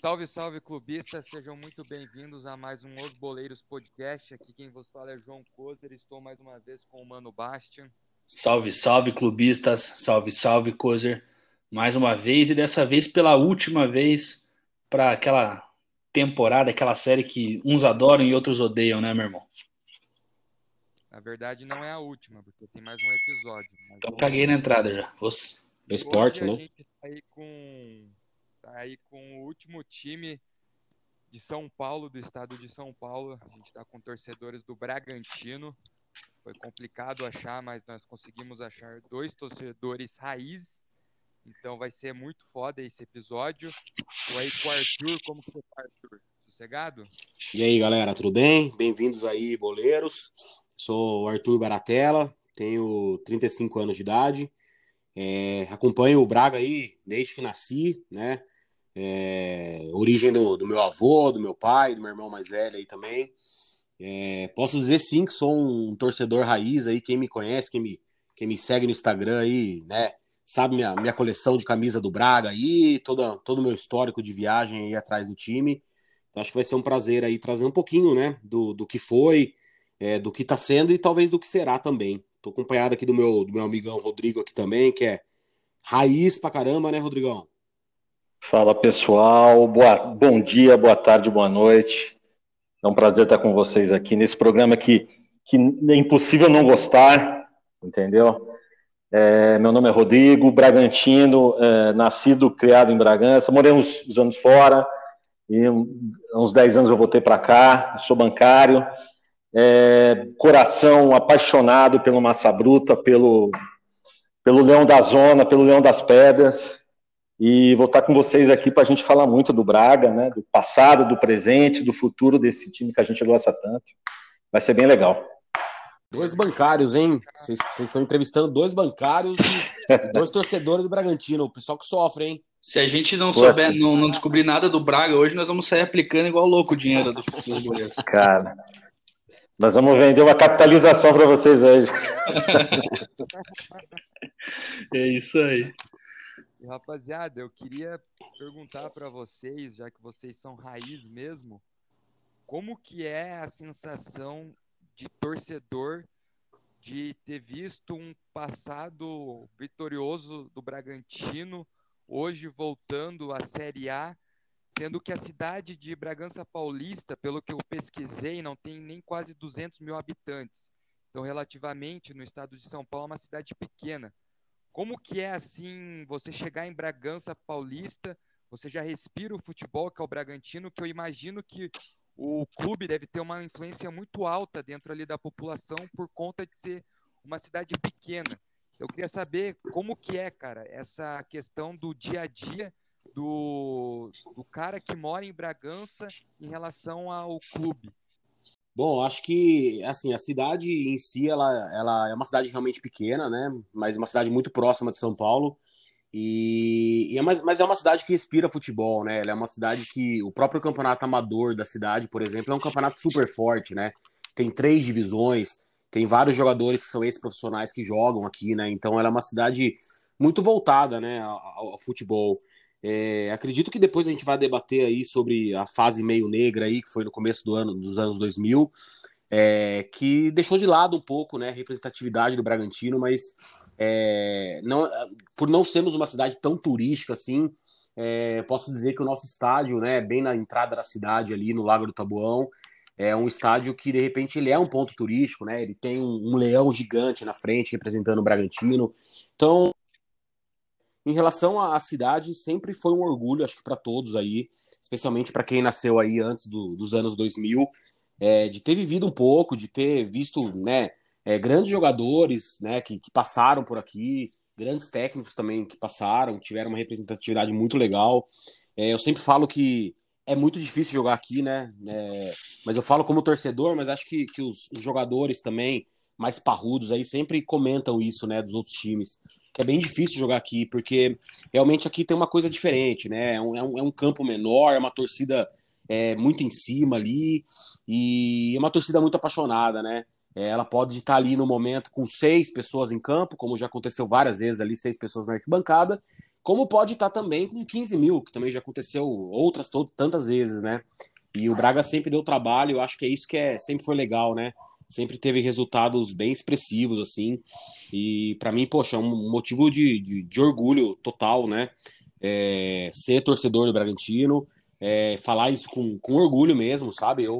Salve, salve clubistas, sejam muito bem-vindos a mais um Os Boleiros Podcast. Aqui quem vos fala é João Kozer, estou mais uma vez com o Mano Bastian. Salve, salve clubistas, salve, salve Kozer. Mais uma vez e dessa vez pela última vez para aquela temporada, aquela série que uns adoram e outros odeiam, né, meu irmão? Na verdade não é a última, porque tem mais um episódio. Então caguei na entrada já. Os... Do esporte, Hoje né? A gente tá aí com tá aí com o último time de São Paulo, do estado de São Paulo. A gente está com torcedores do Bragantino. Foi complicado achar, mas nós conseguimos achar dois torcedores raiz. Então vai ser muito foda esse episódio. Tô aí com o Arthur. Como que você tá, Arthur? Sossegado? E aí, galera, tudo bem? Bem-vindos aí, boleiros. Sou Arthur Baratella, tenho 35 anos de idade. É, acompanho o Braga aí desde que nasci, né? É, origem do, do, meu avô, do meu pai, do meu irmão mais velho aí também. É, posso dizer sim que sou um torcedor raiz aí, quem me conhece, quem me, quem me segue no Instagram aí, né? Sabe minha, minha coleção de camisa do Braga aí, todo, todo o meu histórico de viagem aí atrás do time. Então, acho que vai ser um prazer aí trazer um pouquinho, né, do, do que foi, é, do que está sendo e talvez do que será também. Estou acompanhado aqui do meu, do meu amigão Rodrigo aqui também, que é raiz pra caramba, né, Rodrigão? Fala pessoal, boa, bom dia, boa tarde, boa noite. É um prazer estar com vocês aqui nesse programa que, que é impossível não gostar, entendeu? É, meu nome é Rodrigo, Bragantino, é, nascido, criado em Bragança, morei uns, uns anos fora, e uns 10 anos eu voltei para cá, sou bancário, é, coração apaixonado pelo Massa Bruta, pelo, pelo Leão da Zona, pelo Leão das Pedras, e vou estar com vocês aqui para a gente falar muito do Braga, né, do passado, do presente, do futuro desse time que a gente gosta tanto. Vai ser bem legal. Dois bancários, hein? Vocês estão entrevistando dois bancários e dois torcedores do Bragantino. O pessoal que sofre, hein? Se a gente não souber, não, não descobrir nada do Braga hoje, nós vamos sair aplicando igual louco o dinheiro dos goleiros. Cara, nós vamos vender uma capitalização para vocês hoje. é isso aí. E, rapaziada, eu queria perguntar para vocês, já que vocês são raiz mesmo, como que é a sensação de torcedor de ter visto um passado vitorioso do Bragantino, hoje voltando à Série A, sendo que a cidade de Bragança Paulista, pelo que eu pesquisei, não tem nem quase 200 mil habitantes. Então, relativamente, no estado de São Paulo, é uma cidade pequena. Como que é, assim, você chegar em Bragança Paulista, você já respira o futebol, que é o Bragantino, que eu imagino que o clube deve ter uma influência muito alta dentro ali da população por conta de ser uma cidade pequena. Eu queria saber como que é, cara, essa questão do dia a dia do, do cara que mora em Bragança em relação ao clube. Bom, acho que assim a cidade em si ela, ela é uma cidade realmente pequena, né? Mas uma cidade muito próxima de São Paulo. E, e é, mas, mas é uma cidade que respira futebol, né? Ela é uma cidade que o próprio campeonato amador da cidade, por exemplo, é um campeonato super forte, né? Tem três divisões, tem vários jogadores que são ex-profissionais que jogam aqui, né? Então ela é uma cidade muito voltada, né, ao, ao futebol. É, acredito que depois a gente vai debater aí sobre a fase meio negra aí que foi no começo do ano dos anos 2000, é, que deixou de lado um pouco, né, a representatividade do Bragantino, mas é, não, por não sermos uma cidade tão turística assim, é, posso dizer que o nosso estádio, né, bem na entrada da cidade ali no Lago do Tabuão, é um estádio que de repente ele é um ponto turístico, né? Ele tem um, um leão gigante na frente representando o Bragantino. Então, em relação à cidade, sempre foi um orgulho, acho que para todos aí, especialmente para quem nasceu aí antes do, dos anos 2000, é, de ter vivido um pouco, de ter visto, né, é, grandes jogadores, né, que, que, passaram por aqui, grandes técnicos também que passaram, tiveram uma representatividade muito legal. É, eu sempre falo que é muito difícil jogar aqui, né, mas eu falo como torcedor, mas acho que, que os, os jogadores também mais parrudos aí sempre comentam isso, né, dos outros times que é bem difícil jogar aqui, porque realmente aqui tem uma coisa diferente, né? É um, é um, é um campo menor, é uma torcida é, muito em cima ali, e é uma torcida muito apaixonada, né? É, ela pode estar ali no momento com seis pessoas em campo, como já aconteceu várias vezes ali, seis pessoas na arquibancada, como pode estar também com 15 mil, que também já aconteceu outras tantas vezes, né? E o Braga sempre deu trabalho, eu acho que é isso que é, sempre foi legal, né? Sempre teve resultados bem expressivos, assim. E para mim, poxa, é um motivo de, de, de orgulho total, né? É, ser torcedor do Bragantino, é, falar isso com, com orgulho mesmo, sabe? Eu,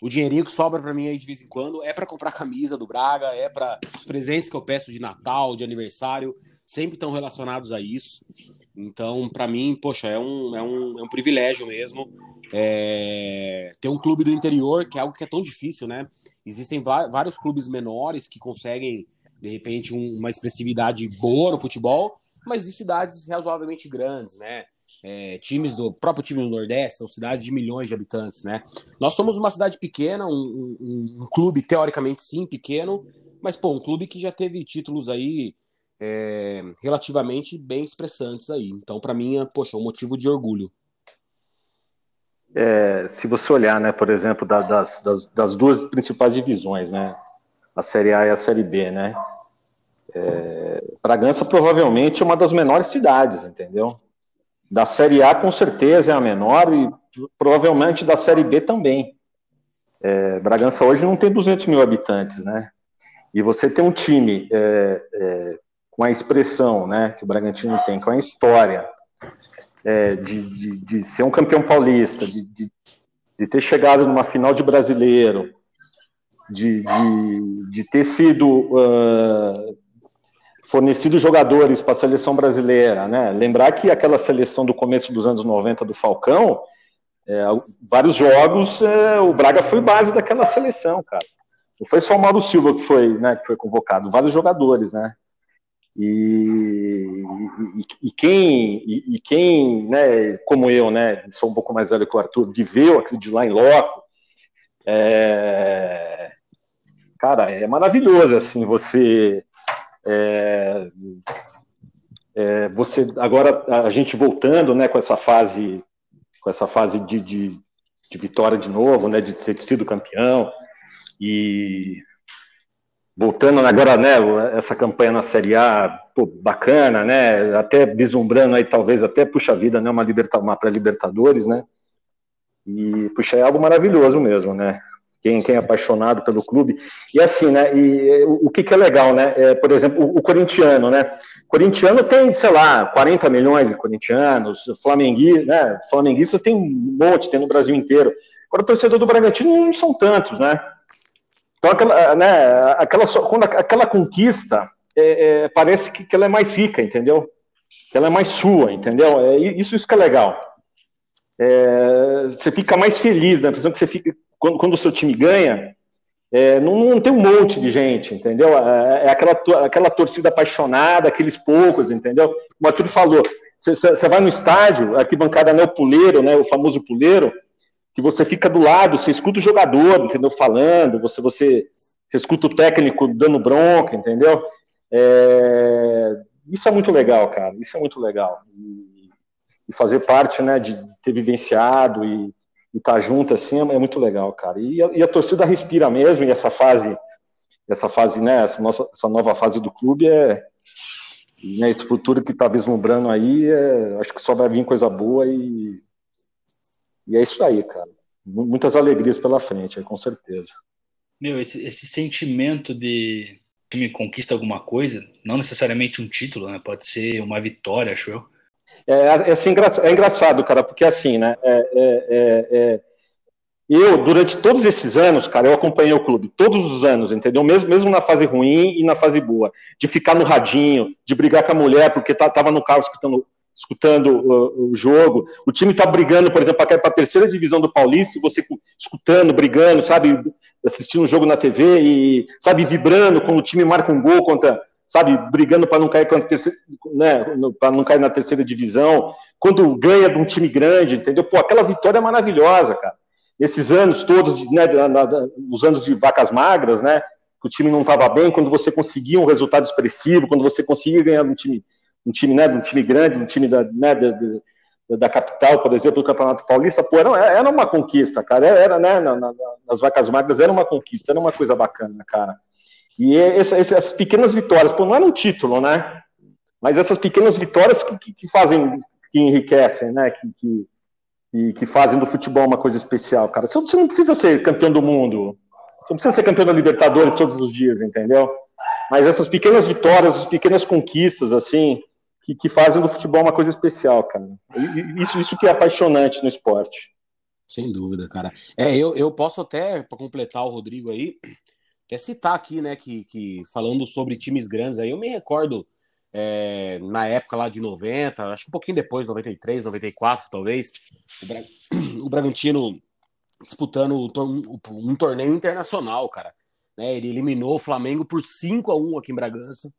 o dinheirinho que sobra para mim aí de vez em quando é para comprar camisa do Braga, é para os presentes que eu peço de Natal, de aniversário, sempre estão relacionados a isso. Então, para mim, poxa, é um, é um, é um privilégio mesmo é, ter um clube do interior, que é algo que é tão difícil, né? Existem vários clubes menores que conseguem, de repente, um, uma expressividade boa no futebol, mas em cidades razoavelmente grandes, né? É, times do próprio time do Nordeste são cidades de milhões de habitantes, né? Nós somos uma cidade pequena, um, um, um clube teoricamente sim pequeno, mas pô, um clube que já teve títulos aí é, relativamente bem expressantes aí. Então, para mim, é, poxa, um motivo de orgulho. É, se você olhar, né, por exemplo, da, das, das, das, duas principais divisões, né, a Série A e a Série B, né, é, Bragança provavelmente é uma das menores cidades, entendeu? Da Série A com certeza é a menor e provavelmente da Série B também. É, Bragança hoje não tem 200 mil habitantes, né? E você tem um time é, é, com a expressão né, que o Bragantino tem, com a história é, de, de, de, ser um campeão paulista, de, de, ter chegado numa final de brasileiro, de, de, ter sido uh, fornecido jogadores para a seleção brasileira, né? Lembrar que aquela seleção do começo dos anos 90 do Falcão, é, vários jogos, é, o Braga foi base daquela seleção, cara. Não foi só o Mauro Silva que foi, né, que foi convocado, vários jogadores, né? E, e, e, quem, e, e, quem, né, como eu, né, sou um pouco mais velho que o Arthur, viveu aquilo de lá em loco, é, cara, é maravilhoso, assim, você, é, é, você, agora a gente voltando, né, com essa fase, com essa fase de, de, de vitória de novo, né, de ter sido campeão, e voltando agora, né, essa campanha na Série A, pô, bacana, né, até vislumbrando aí talvez até puxa vida, né, uma liberta, uma pré-libertadores, né, e puxa é algo maravilhoso mesmo, né, quem, quem é apaixonado pelo clube. E assim, né, e o, o que que é legal, né, é, por exemplo, o, o corintiano, né, corintiano tem, sei lá, 40 milhões de corintianos, flamenguistas, né, flamenguistas tem um monte, tem no Brasil inteiro, agora o torcedor do Bragantino não são tantos, né, então, aquela, né, aquela, quando aquela conquista é, é, parece que, que, ela é mais rica, entendeu? Que ela é mais sua, entendeu? É, isso, isso que é legal. É, você fica mais feliz, né? A que você fica quando, quando o seu time ganha, é, não, não, tem um monte de gente, entendeu? É, é aquela, aquela torcida apaixonada, aqueles poucos, entendeu? O Arthur falou, você, você vai no estádio, aqui bancada né, o puleiro, né, o famoso puleiro, que você fica do lado, você escuta o jogador, entendeu? Falando, você, você, você escuta o técnico dando bronca, entendeu? É, isso é muito legal, cara. Isso é muito legal. E, e fazer parte, né, de ter vivenciado e estar tá junto assim é, é, muito legal, cara. E a, e a, torcida respira mesmo. E essa fase, essa fase, né, essa nossa, essa nova fase do clube é né, esse futuro que está vislumbrando aí, é, acho que só vai vir coisa boa e e é isso aí, cara. Muitas alegrias pela frente, com certeza. Meu, esse, esse sentimento de time conquista alguma coisa, não necessariamente um título, né? Pode ser uma vitória, acho eu. É, é, assim, é engraçado, cara, porque assim, né? É, é, é, é, eu, durante todos esses anos, cara, eu acompanhei o clube, todos os anos, entendeu? Mesmo, mesmo na fase ruim e na fase boa. De ficar no radinho, de brigar com a mulher, porque tava no carro escutando escutando o, o jogo. O time está brigando, por exemplo, para a terceira divisão do Paulista, você escutando, brigando, sabe, assistindo um jogo na TV e, sabe, vibrando quando o time marca um gol contra, sabe, brigando para não cair né, para não cair na terceira divisão. Quando ganha de um time grande, entendeu? Pô, aquela vitória é maravilhosa, cara. Esses anos todos, né, os anos de vacas magras, né, que o time não estava bem, quando você conseguia um resultado expressivo, quando você conseguia ganhar um time um time, né, um time grande, um time da, né, da capital, por exemplo, do Campeonato Paulista, pô, era, era uma conquista, cara. Era, né, na, na, nas vacas magras era uma conquista, era uma coisa bacana, cara. E essa, essas pequenas vitórias, pô, não era um título, né? Mas essas pequenas vitórias que, que, que fazem, que enriquecem, né? Que, que, que, fazem do futebol uma coisa especial, cara. Você não precisa ser campeão do mundo, você não precisa ser campeão da Libertadores todos os dias, entendeu? Mas essas pequenas vitórias, essas pequenas conquistas, assim, que, que fazem do futebol uma coisa especial, cara. Isso, isso que é apaixonante no esporte. Sem dúvida, cara. É, eu, eu posso até, para completar o Rodrigo aí, até citar aqui, né, que, que falando sobre times grandes aí, eu me recordo é, na época lá de 90, acho que um pouquinho depois, 93, 94, talvez, o, Bra... o Bragantino disputando um torneio internacional, cara. Né, ele eliminou o Flamengo por 5 a 1 aqui em Bragança.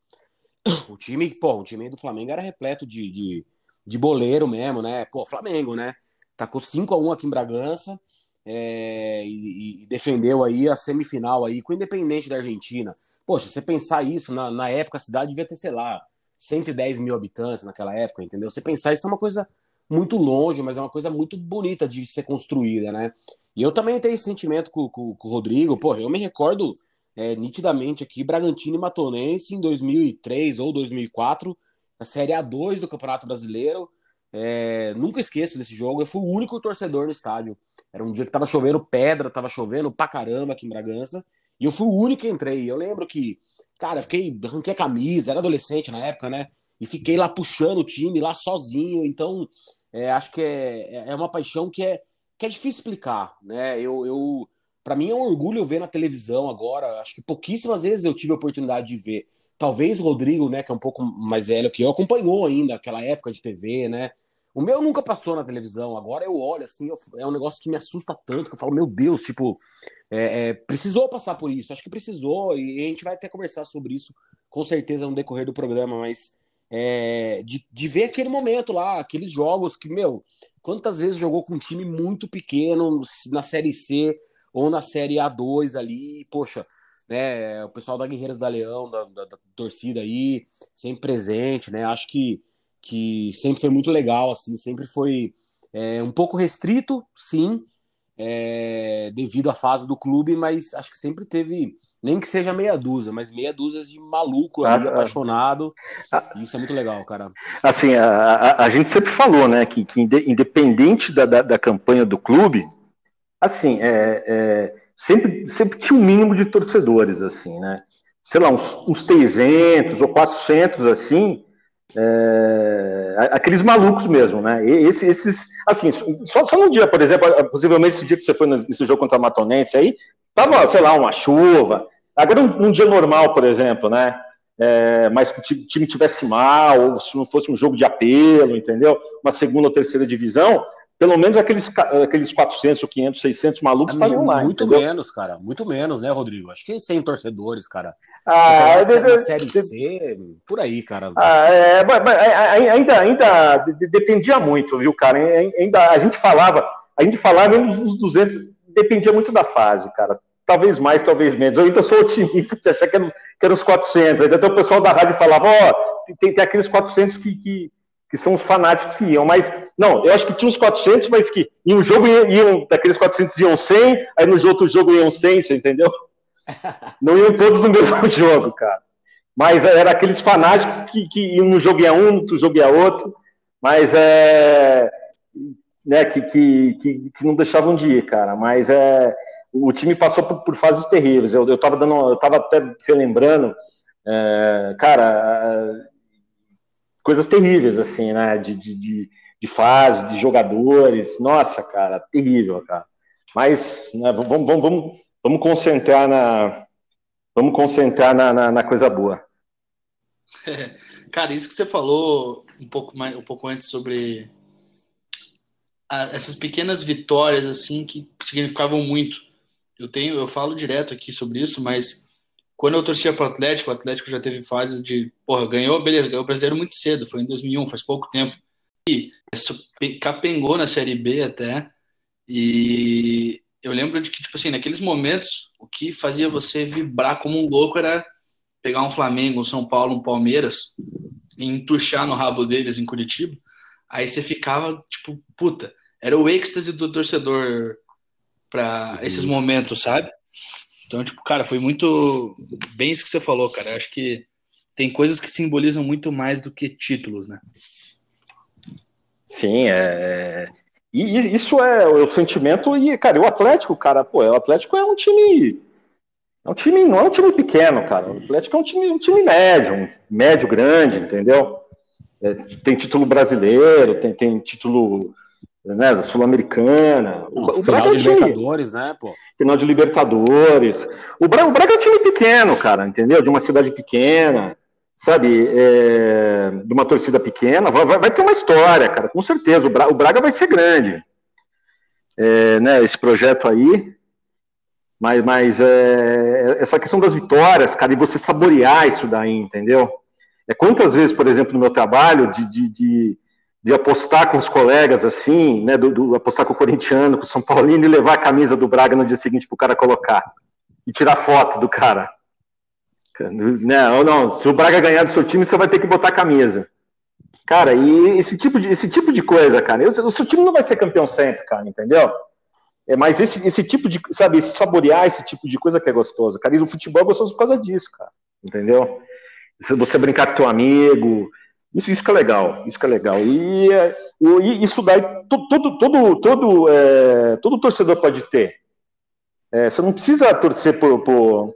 O time, pô, o time do Flamengo era repleto de, de, de boleiro mesmo, né? Pô, Flamengo, né? Tacou 5 a 1 aqui em Bragança é, e, e, defendeu aí a semifinal aí com o Independente da Argentina. Poxa, você pensar isso, na, na época a cidade devia ter, sei lá, 110 mil habitantes naquela época, entendeu? Você pensar isso é uma coisa muito longe, mas é uma coisa muito bonita de ser construída, né? E eu também tenho esse sentimento com, com, com o Rodrigo, pô, eu me recordo é, nitidamente aqui, Bragantino e Matonense em 2003 ou 2004, na Série A2 do Campeonato Brasileiro. É, nunca esqueço desse jogo, eu fui o único torcedor no estádio. Era um dia que tava chovendo pedra, tava chovendo pra caramba aqui em Bragança, e eu fui o único que entrei. Eu lembro que, cara, fiquei, arranquei a camisa, era adolescente na época, né? E fiquei lá puxando o time, lá sozinho. Então, é, acho que é, é uma paixão que é, que é difícil explicar, né? Eu, eu para mim é um orgulho ver na televisão agora. Acho que pouquíssimas vezes eu tive a oportunidade de ver. Talvez o Rodrigo, né, que é um pouco mais velho que eu, acompanhou ainda aquela época de TV, né? O meu nunca passou na televisão. Agora eu olho assim, eu, é um negócio que me assusta tanto que eu falo, meu Deus, tipo, é, é, precisou passar por isso. Acho que precisou e a gente vai até conversar sobre isso com certeza no decorrer do programa, mas é, de, de ver aquele momento lá, aqueles jogos que, meu, quantas vezes jogou com um time muito pequeno na Série C, ou na Série A2 ali, poxa, né, o pessoal da Guerreiros da Leão, da, da, da, torcida aí, sempre presente, né, acho que, que sempre foi muito legal, assim, sempre foi é, um pouco restrito, sim, é, devido à fase do clube, mas acho que sempre teve, nem que seja meia dúzia, mas meia dúzia de maluco ali, ah, apaixonado. Ah, isso é muito legal, cara. Assim, a, a, a gente sempre falou, né, que, que independente da, da, da campanha do clube, assim, é, é, sempre, sempre tinha um mínimo de torcedores, assim, né? Sei lá, uns, uns 300 ou 400, assim, é, aqueles malucos mesmo, né? Esse, esses, assim, só, só num dia, por exemplo, possivelmente esse dia que você foi nesse jogo contra a Matonense aí, tava, sei lá, uma chuva. Agora, num dia normal, por exemplo, né? É, mas que o time tivesse mal, ou se não fosse um jogo de apelo, entendeu? Uma segunda ou terceira divisão, pelo menos aqueles, aqueles 400 ou 500, 600 malucos estariam lá. Muito entendeu? menos, cara. Muito menos, né, Rodrigo? Acho que 100 torcedores, cara. Ah, de, de, Série de, C, por aí, cara. Ah, é, ainda, ainda dependia muito, viu, cara? Ainda, a gente falava, a gente falava nos 200, dependia muito da fase, cara. Talvez mais, talvez menos. Eu ainda sou otimista de achar que eram, que os 400. Ainda até o pessoal da rádio falava, ó, oh, tem, tem aqueles 400 que, que que são os fanáticos que iam, mas não, eu acho que tinha uns 400, mas que em um jogo iam, iam daqueles 400 iam 100, aí no outro jogo iam 100, você entendeu? Não iam todos no mesmo jogo, cara. Mas era aqueles fanáticos que, que um jogo ia um, outro jogo ia outro, mas é. Né, que, que, que, que não deixavam de ir, cara. Mas é, o time passou por, por fases terríveis. Eu, eu tava dando, eu tava até relembrando, é, cara, coisas terríveis, assim, né? De, de, de, de fase, de jogadores. Nossa, cara, terrível, cara. Mas né, vamos, vamos, vamos, vamos concentrar na. Vamos concentrar na, na, na coisa boa. É, cara, isso que você falou um pouco mais, um pouco antes sobre a, essas pequenas vitórias assim que significavam muito. Eu tenho, eu falo direto aqui sobre isso, mas quando eu torcia para o Atlético, o Atlético já teve fases de, porra, ganhou, beleza, ganhou o brasileiro muito cedo, foi em 2001, faz pouco tempo. E capengou na Série B até. E eu lembro de que, tipo assim, naqueles momentos, o que fazia você vibrar como um louco era pegar um Flamengo, um São Paulo, um Palmeiras e entuchar no rabo deles em Curitiba. Aí você ficava, tipo, puta, era o êxtase do torcedor para esses momentos, sabe? Então, tipo, cara, foi muito bem isso que você falou, cara. Eu acho que tem coisas que simbolizam muito mais do que títulos, né? Sim, é. E isso é o sentimento. E, cara, o Atlético, cara, pô, o Atlético é um time. É um time, não é um time pequeno, cara. O Atlético é um time, um time médio, um médio grande, entendeu? É, tem título brasileiro, tem, tem título né, Sul-Americana. O, o final Braga de é Libertadores, né, pô? Final de Libertadores. O Braga, o Braga é um time pequeno, cara, entendeu? De uma cidade pequena sabe, é, de uma torcida pequena, vai, vai, ter uma história, cara, com certeza. O Braga, o Braga vai ser grande. É, né, esse projeto aí. Mas, mas é, essa questão das vitórias, cara, e você saborear isso daí, entendeu? É quantas vezes, por exemplo, no meu trabalho, de, de, de, de apostar com os colegas, assim, né, do, do, apostar com o corintiano, com o São Paulino, e levar a camisa do Braga no dia seguinte pro cara colocar. E tirar foto do cara. Não, não, se o Braga ganhar do seu time, você vai ter que botar a camisa. Cara, e esse tipo de, esse tipo de coisa, cara, o seu time não vai ser campeão sempre, cara, entendeu? É, mas esse, esse tipo de, sabe, saborear esse tipo de coisa que é gostoso, cara, e o futebol é gostoso por causa disso, cara, entendeu? Você brincar com teu amigo, isso, isso que é legal, isso que é legal. E, e isso daí, todo, todo, todo, é, todo torcedor pode ter. É, você não precisa torcer por, por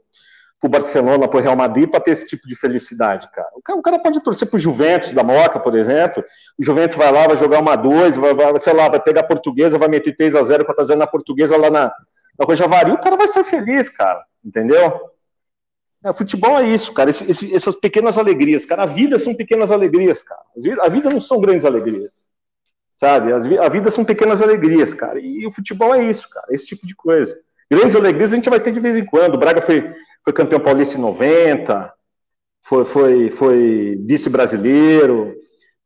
pro Barcelona, pro Real Madrid, para ter esse tipo de felicidade, cara. O, cara. o cara pode torcer pro Juventus da Moca, por exemplo. O Juventus vai lá, vai jogar uma dois, vai, vai, sei lá, vai pegar a portuguesa, vai meter 3 a 0 para trazer na portuguesa lá na, na Rojavari, o cara vai ser feliz, cara. Entendeu? É, futebol é isso, cara. Esse, esse, essas pequenas alegrias, cara. A vida são pequenas alegrias, cara. A vida não são grandes alegrias. Sabe? A vida são pequenas alegrias, cara. E o futebol é isso, cara. Esse tipo de coisa. Grandes alegrias a gente vai ter de vez em quando. O Braga foi, foi campeão paulista em 90, foi, foi, foi vice-brasileiro,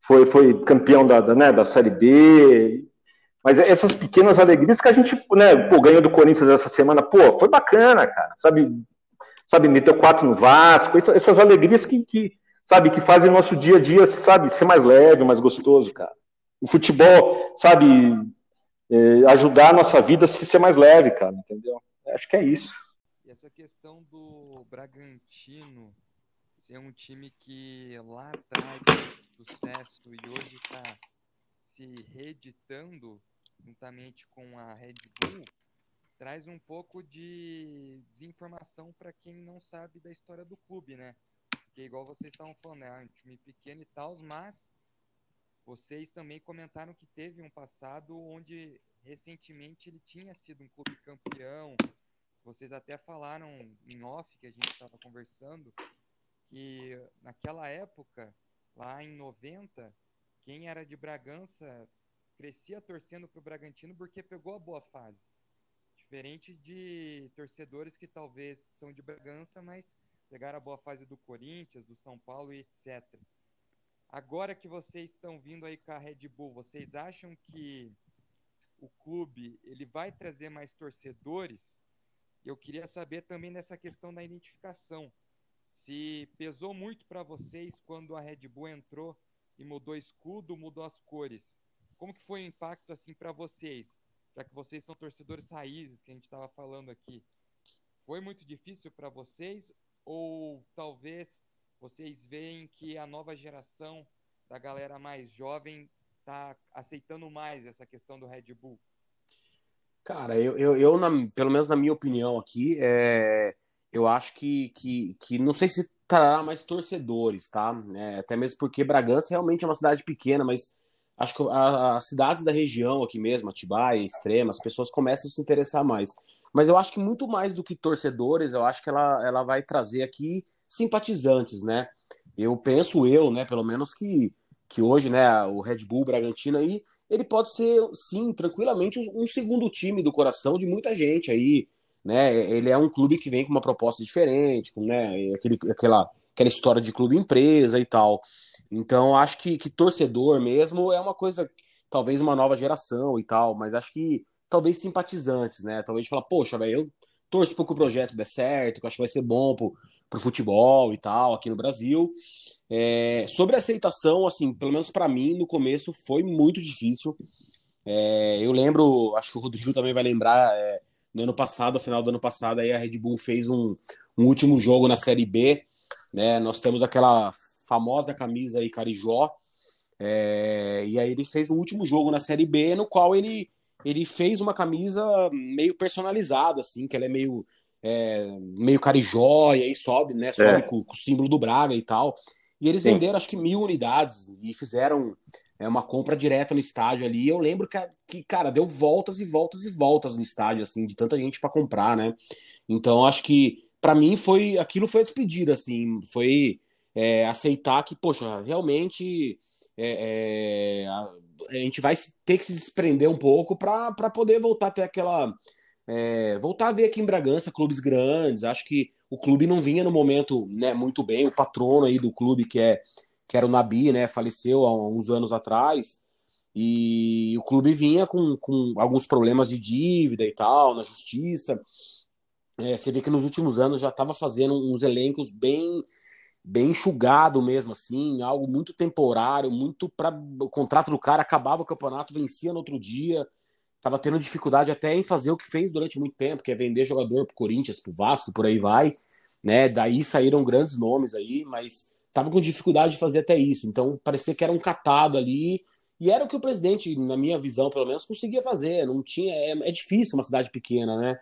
foi, foi campeão da, da, né, da Série B. Mas essas pequenas alegrias que a gente, né, pô, ganhou do Corinthians essa semana, pô, foi bacana, cara, sabe? Sabe, meteu quatro no Vasco, essas, essas alegrias que, que, sabe, que fazem o nosso dia a dia, sabe, ser mais leve, mais gostoso, cara. O futebol, sabe, é, ajudar a nossa vida a ser mais leve, cara, entendeu? Acho que é isso essa questão do Bragantino ser um time que lá atrás sucesso e hoje está se reeditando juntamente com a Red Bull traz um pouco de desinformação para quem não sabe da história do clube, né? Porque igual vocês estavam falando, é um time pequeno e tal, mas vocês também comentaram que teve um passado onde recentemente ele tinha sido um clube campeão, vocês até falaram em off que a gente estava conversando que naquela época, lá em 90, quem era de Bragança crescia torcendo para o Bragantino porque pegou a boa fase. Diferente de torcedores que talvez são de Bragança, mas pegaram a boa fase do Corinthians, do São Paulo e etc. Agora que vocês estão vindo aí com a Red Bull, vocês acham que o clube ele vai trazer mais torcedores eu queria saber também dessa questão da identificação. Se pesou muito para vocês quando a Red Bull entrou e mudou escudo, mudou as cores. Como que foi o impacto assim para vocês? Já que vocês são torcedores raízes que a gente estava falando aqui. Foi muito difícil para vocês ou talvez vocês veem que a nova geração da galera mais jovem está aceitando mais essa questão do Red Bull? Cara, eu, eu, eu na, pelo menos na minha opinião aqui, é, eu acho que, que, que não sei se trará mais torcedores, tá? É, até mesmo porque Bragança realmente é uma cidade pequena, mas acho que as cidades da região aqui mesmo, Atibaia, Extrema, as pessoas começam a se interessar mais. Mas eu acho que muito mais do que torcedores, eu acho que ela, ela vai trazer aqui simpatizantes, né? Eu penso eu, né, pelo menos que, que hoje, né, o Red Bull Bragantino aí ele pode ser, sim, tranquilamente um segundo time do coração de muita gente aí, né? Ele é um clube que vem com uma proposta diferente, com, né, aquele, aquela, aquela história de clube empresa e tal. Então, acho que, que torcedor mesmo é uma coisa, talvez uma nova geração e tal, mas acho que talvez simpatizantes, né? Talvez falar, poxa, velho, eu torço para que o projeto dê certo, que eu acho que vai ser bom pro, o futebol e tal aqui no Brasil. É, sobre aceitação, assim, pelo menos para mim, no começo foi muito difícil. É, eu lembro, acho que o Rodrigo também vai lembrar, é, no ano passado, no final do ano passado, aí a Red Bull fez um, um último jogo na Série B. Né? Nós temos aquela famosa camisa aí, Carijó. É, e aí ele fez um último jogo na Série B, no qual ele, ele fez uma camisa meio personalizada, assim, que ela é meio, é, meio carijó, e aí sobe, né? Sobe é. com, com, o símbolo do Braga e tal. E eles Sim. venderam acho que mil unidades e fizeram é, uma compra direta no estádio ali. Eu lembro que, que, cara, deu voltas e voltas e voltas no estádio, assim, de tanta gente para comprar, né? Então acho que para mim foi aquilo foi a despedida, assim, foi é, aceitar que, poxa, realmente é, é, a, a, gente vai ter que se desprender um pouco para poder voltar a ter aquela. É, voltar a ver aqui em Bragança clubes grandes. Acho que o clube não vinha no momento né, muito bem. O patrono aí do clube, que, é, que era o Nabi, né, faleceu há uns anos atrás. E o clube vinha com, com alguns problemas de dívida e tal, na justiça. É, você vê que nos últimos anos já estava fazendo uns elencos bem bem enxugado mesmo assim, algo muito temporário, muito para o contrato do cara acabava o campeonato, vencia no outro dia, estava tendo dificuldade até em fazer o que fez durante muito tempo, que é vender jogador para Corinthians, para Vasco, por aí vai, né? Daí saíram grandes nomes aí, mas estava com dificuldade de fazer até isso. Então parecia que era um catado ali. E era o que o presidente, na minha visão, pelo menos, conseguia fazer. Não tinha. É, é difícil uma cidade pequena, né?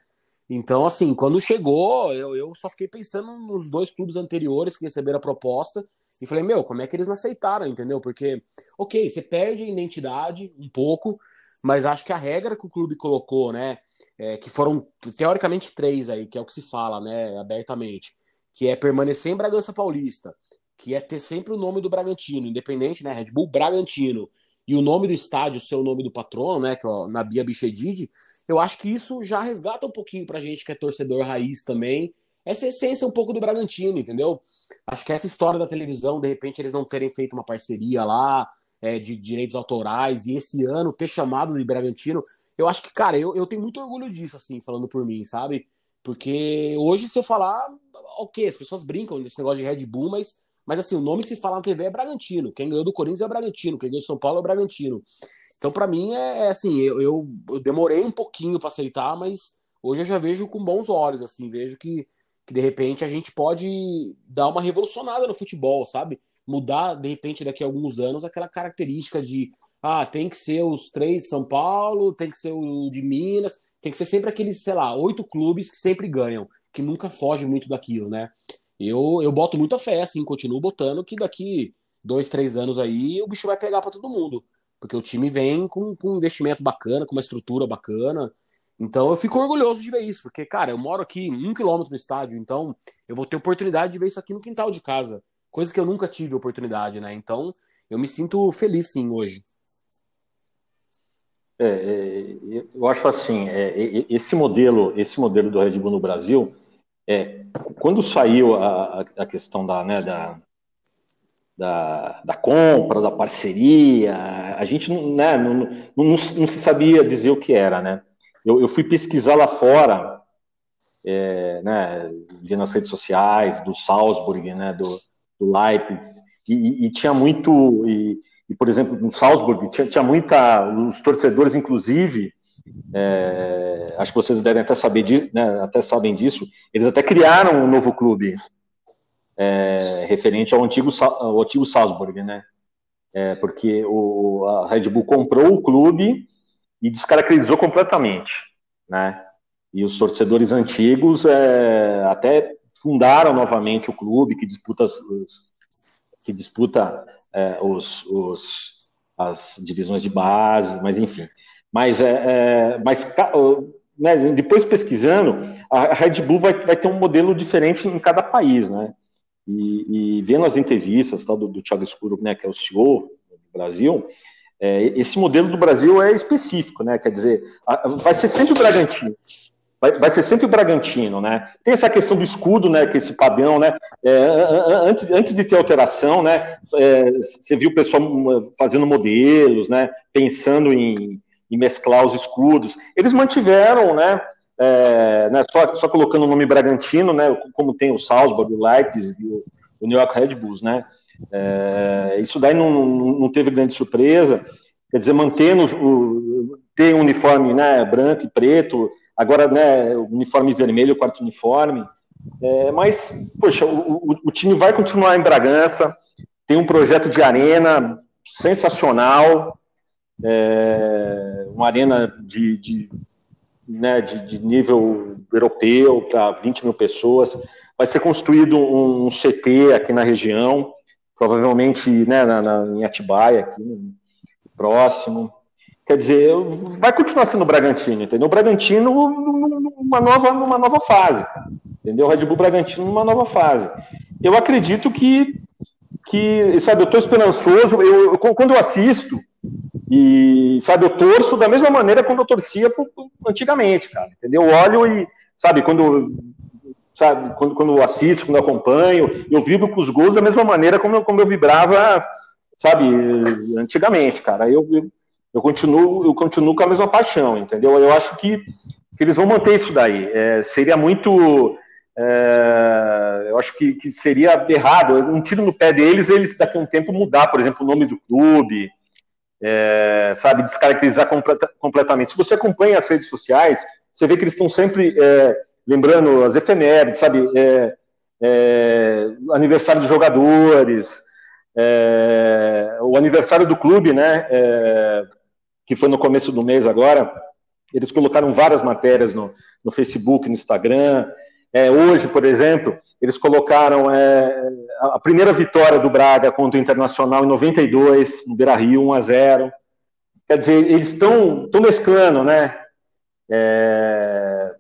Então, assim, quando chegou, eu, eu só fiquei pensando nos dois clubes anteriores que receberam a proposta e falei, meu, como é que eles não aceitaram, entendeu? Porque, ok, você perde a identidade um pouco, mas acho que a regra que o clube colocou, né, é, que foram teoricamente três aí, que é o que se fala, né, abertamente, que é permanecer em Bragança Paulista, que é ter sempre o nome do Bragantino, independente, né, Red Bull Bragantino, e o nome do estádio ser o nome do patrono, né, que é na Bia Bichedid, eu acho que isso já resgata um pouquinho pra gente que é torcedor raiz também, essa essência um pouco do Bragantino, entendeu? Acho que essa história da televisão, de repente eles não terem feito uma parceria lá é, de direitos autorais e esse ano ter chamado de Bragantino, eu acho que, cara, eu, eu tenho muito orgulho disso, assim, falando por mim, sabe? Porque hoje, se eu falar, ok, as pessoas brincam desse negócio de Red Bull, mas mas assim, o nome que se fala na TV é Bragantino. Quem ganhou do Corinthians é o Bragantino. Quem ganhou do São Paulo é o Bragantino. Então, para mim, é, é assim, eu, eu, demorei um pouquinho para aceitar, mas hoje eu já vejo com bons olhos, assim, vejo que, que de repente a gente pode dar uma revolucionada no futebol, sabe? Mudar, de repente, daqui a alguns anos, aquela característica de ah, tem que ser os três São Paulo, tem que ser o de Minas, tem que ser sempre aqueles, sei lá, oito clubes que sempre ganham, que nunca foge muito daquilo, né? Eu, eu boto muita fé, assim, continuo botando que daqui dois, três anos aí o bicho vai pegar para todo mundo. Porque o time vem com, com um investimento bacana, com uma estrutura bacana. Então eu fico orgulhoso de ver isso, porque, cara, eu moro aqui um quilômetro do estádio, então eu vou ter oportunidade de ver isso aqui no quintal de casa. Coisa que eu nunca tive oportunidade, né? Então eu me sinto feliz sim hoje. É, é, eu acho assim, é, esse modelo, esse modelo do Red Bull no Brasil, é, quando saiu a, a questão da, né, da, da, da, compra, da parceria, a gente né, não, não, não, não, se sabia dizer o que era, né? Eu, eu fui pesquisar lá fora, é, né, nas redes sociais, do Salzburg, né, do, do Leipzig, e, e tinha muito, e, e, por exemplo, no Salzburg, tinha, tinha muita, os torcedores, inclusive, é, acho que vocês devem até saber, de, né, até sabem disso. Eles até criaram um novo clube é, referente ao antigo, ao antigo Salzburg, né? É, porque o, a Red Bull comprou o clube e descaracterizou completamente, né? E os torcedores antigos é, até fundaram novamente o clube que disputa os, que disputa é, os, os, as divisões de base, mas enfim. Mas, é, é mas né, depois pesquisando, a Red Bull vai, vai ter um modelo diferente em cada país, né? E, e vendo as entrevistas tal, do, do Thiago Escuro, né, que é o CEO do Brasil, é, esse modelo do Brasil é específico, né? Quer dizer, vai ser sempre o Bragantino. Vai, vai, ser sempre o Bragantino, né? Tem essa questão do escudo, né? Que esse padrão, né? É, antes, antes de ter alteração, né? É, você viu o pessoal fazendo modelos, né? Pensando em, e mesclar os escudos. Eles mantiveram, né, é, né, só, só colocando o nome Bragantino, né, como tem o Salzburg, o Leipzig, o, o New York Red Bulls, né, é, isso daí não, não teve grande surpresa, quer dizer, mantendo o, tem um uniforme né, branco e preto, agora né, uniforme vermelho, quarto uniforme, é, mas, poxa, o, o, o, time vai continuar em Bragança, tem um projeto de arena sensacional, é, uma arena de, de, né, de, de nível europeu para 20 mil pessoas. Vai ser construído um, CT aqui na região, provavelmente né, na, na, em Atibaia, aqui próximo. Quer dizer, vai continuar sendo o Bragantino, entendeu? O Bragantino numa nova, numa nova fase, entendeu? O Red Bull Bragantino numa nova fase. Eu acredito que, que sabe, eu estou esperançoso. Eu, eu, quando eu assisto, e, sabe, eu torço da mesma maneira quando eu torcia antigamente, cara, entendeu? Eu olho e, sabe, quando, sabe, quando, quando assisto, quando acompanho, eu vibro com os gols da mesma maneira como eu, como eu vibrava, sabe, antigamente, cara. Eu, eu eu continuo, eu continuo com a mesma paixão, entendeu? Eu acho que, que eles vão manter isso daí. É, seria muito. É, eu acho que, que, seria errado, um tiro no pé deles, eles daqui a um tempo mudar, por exemplo, o nome do clube, é, sabe, descaracterizar completa, completamente. Se você acompanha as redes sociais, você vê que eles estão sempre é, lembrando as efemérides, sabe, é, é, aniversário dos jogadores, o aniversário do clube, né? que foi no começo do mês agora, eles colocaram várias matérias no, no Facebook, no Instagram. É, hoje, por exemplo, eles colocaram é, a primeira vitória do Braga contra o Internacional em 92, no Beira Rio, 1 a 0 Quer dizer, eles estão mesclando, né? É,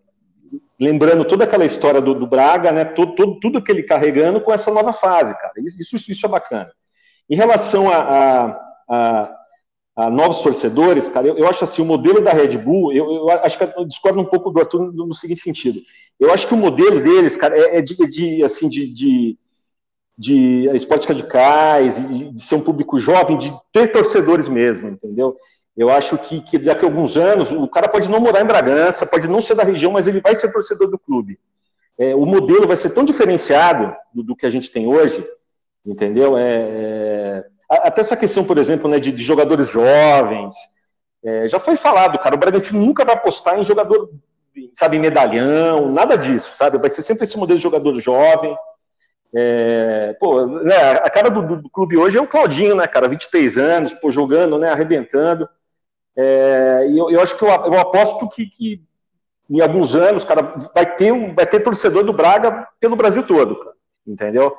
lembrando toda aquela história do, do Braga, né? Tudo, tudo, tudo, que ele carregando com essa nova fase, cara. Isso, isso, é bacana. Em relação a, a a novos torcedores, cara, eu, eu, acho assim, o modelo da Red Bull, eu, eu acho que eu discordo um pouco do Arthur no, no seguinte sentido. Eu acho que o modelo deles, cara, é, é de, de, assim, de, de, de esportes radicais, de, de, ser um público jovem, de ter torcedores mesmo, entendeu? Eu acho que, que daqui a alguns anos, o cara pode não morar em Bragança, pode não ser da região, mas ele vai ser torcedor do clube. É, o modelo vai ser tão diferenciado do, do, que a gente tem hoje, entendeu? É, é até essa questão, por exemplo, né, de, de jogadores jovens, é, já foi falado, cara, o Bragantino nunca vai apostar em jogador, sabe, medalhão, nada disso, sabe? Vai ser sempre esse modelo de jogador jovem. É, pô, né, a cara do, do, clube hoje é o Claudinho, né, cara, 23 anos, pô, jogando, né, arrebentando. É, e eu, eu, acho que eu, eu aposto que, que, em alguns anos, cara, vai ter, vai ter torcedor do Braga pelo Brasil todo, cara, entendeu?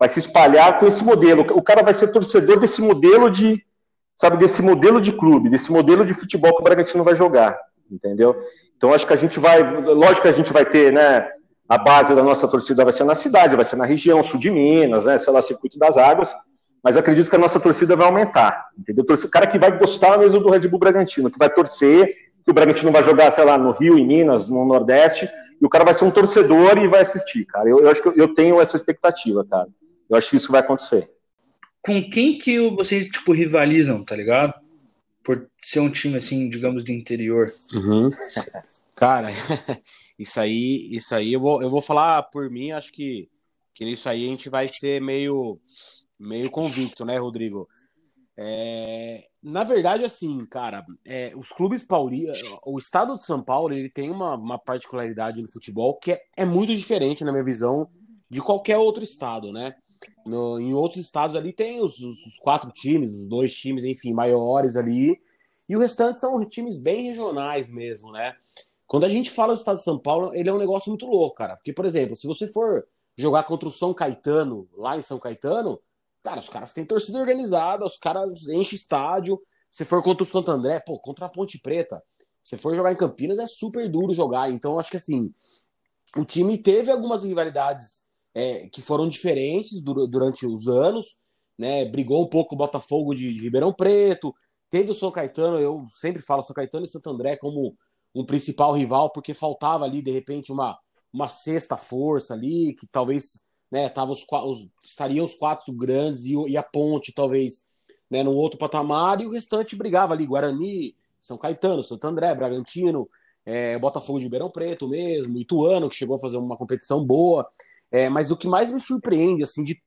Vai se espalhar com esse modelo. O cara vai ser torcedor desse modelo de, sabe, desse modelo de clube, desse modelo de futebol que o Bragantino vai jogar, entendeu? Então acho que a gente vai, lógico que a gente vai ter, né, a base da nossa torcida vai ser na cidade, vai ser na região sul de Minas, né, sei lá, circuito das águas, mas acredito que a nossa torcida vai aumentar, entendeu? O cara que vai gostar mesmo do Red Bull Bragantino, que vai torcer, que o Bragantino vai jogar, sei lá, no Rio, em Minas, no Nordeste, e o cara vai ser um torcedor e vai assistir, cara. Eu, eu acho que eu tenho essa expectativa, cara. Eu acho que isso vai acontecer. Com quem que vocês, tipo, rivalizam, tá ligado? Por ser um time, assim, digamos, do interior. Uhum. Cara, isso aí, isso aí, eu vou, eu vou falar por mim, acho que, que isso aí a gente vai ser meio, meio convicto, né, Rodrigo? É, na verdade, assim, cara, é, os clubes paulistas, o estado de São Paulo, ele tem uma, uma particularidade no futebol que é, é muito diferente, na minha visão, de qualquer outro estado, né? No, em outros estados ali tem os, os, quatro times, os dois times, enfim, maiores ali. E o restante são times bem regionais mesmo, né? Quando a gente fala do estado de São Paulo, ele é um negócio muito louco, cara. Porque, por exemplo, se você for jogar contra o São Caetano, lá em São Caetano, cara, os caras têm torcida organizada, os caras enchem estádio. Se for contra o Santo André, pô, contra a Ponte Preta. Se for jogar em Campinas, é super duro jogar. Então, acho que assim, o time teve algumas rivalidades é, que foram diferentes durante os anos, né? Brigou um pouco o Botafogo de Ribeirão Preto, teve o São Caetano, eu sempre falo São Caetano e Santo André como um principal rival, porque faltava ali, de repente, uma, uma sexta força ali, que talvez né, tava os, os, estariam os quatro grandes e, e a ponte, talvez, né, num outro patamar, e o restante brigava ali, Guarani, São Caetano, Santo André, Bragantino, é, Botafogo de Ribeirão Preto mesmo, Ituano, que chegou a fazer uma competição boa. É, mas o que mais me surpreende, assim, de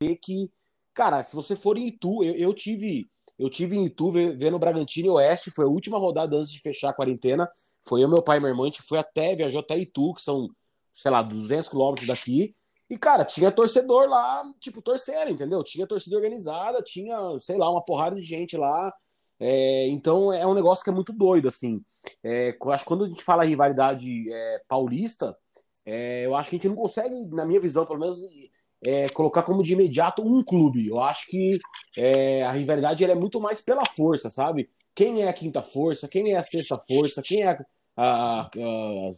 ver que, cara, se você for em Itu, eu, eu tive eu tive em Itu vendo o Bragantino e Oeste, foi a última rodada antes de fechar a quarentena. Foi eu, meu pai e minha irmã, a gente foi até, viajou até Itu, que são, sei lá, 200 quilômetros daqui. E, cara, tinha torcedor lá, tipo, torcendo, entendeu? Tinha torcida organizada, tinha, sei lá, uma porrada de gente lá. É, então é um negócio que é muito doido, assim. É, acho que quando a gente fala rivalidade é, paulista, é, eu acho que a gente não consegue, na minha visão, pelo menos, é, colocar como de imediato um clube. Eu acho que é, a rivalidade é muito mais pela força, sabe? Quem é a quinta força, quem é a sexta força, quem é a, a, a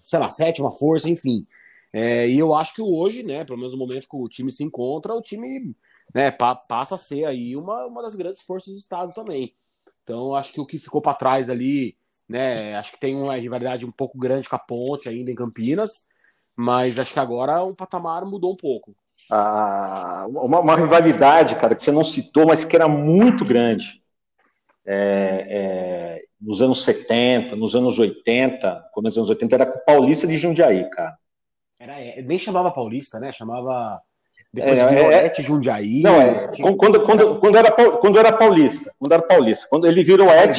sei lá, a sétima força, enfim. É, e eu acho que hoje, né, pelo menos no momento que o time se encontra, o time né, pa passa a ser aí uma, uma das grandes forças do estado também. Então, acho que o que ficou para trás ali, né, acho que tem uma rivalidade um pouco grande com a Ponte ainda em Campinas, mas acho que agora o patamar mudou um pouco ah, uma, uma, rivalidade, cara, que você não citou, mas que era muito grande. É, é, nos anos 70, nos anos 80, começo dos anos 80, era com o Paulista de Jundiaí, cara. Era, é, nem chamava Paulista, né? Chamava. Depois é, virou é, Jundiaí. Não, é. Tinha... Quando, quando, quando, era, quando era Paulista. Quando era Paulista. Quando ele virou Et.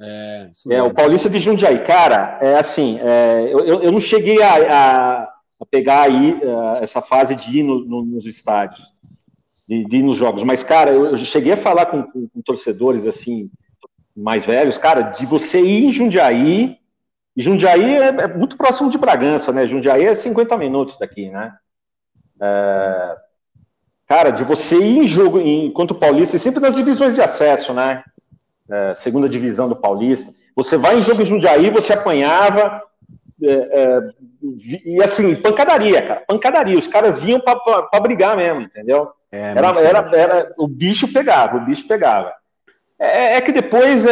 É, é, o Paulista de Jundiaí. Cara, é assim, é, eu, eu não cheguei a, a a pegar aí uh, essa fase de ir no, no, nos estádios, de, de, ir nos jogos. Mas, cara, eu, eu cheguei a falar com, com, com, torcedores assim, mais velhos, cara, de você ir em Jundiaí, e Jundiaí é, é muito próximo de Bragança, né? Jundiaí é 50 minutos daqui, né? É, cara, de você ir em jogo enquanto Paulista, e sempre nas divisões de acesso, né? É, segunda divisão do Paulista. Você vai em jogo em Jundiaí, você apanhava, é, é, e assim, pancadaria, cara, pancadaria. Os caras iam para brigar mesmo, entendeu? É, era, era, era, o bicho pegava, o bicho pegava. É, é que depois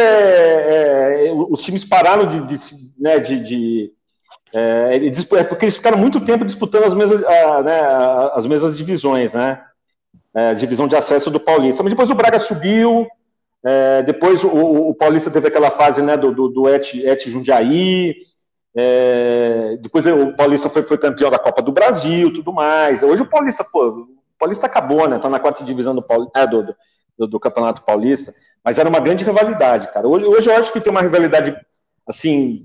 os times pararam de, de, né, de, de é, porque eles ficaram muito tempo disputando as mesmas, né, as mesmas divisões, né? divisão de acesso do Paulista. Mas depois o Braga subiu, depois o, o, Paulista teve aquela fase né, do, do, do Et, Et Jundiaí, é, depois o Paulista foi, foi, campeão da Copa do Brasil, tudo mais. Hoje o Paulista, pô, o Paulista acabou, né? Tá na quarta divisão do, é, do, do, do, Campeonato Paulista. Mas era uma grande rivalidade, cara. Hoje, hoje eu acho que tem uma rivalidade, assim,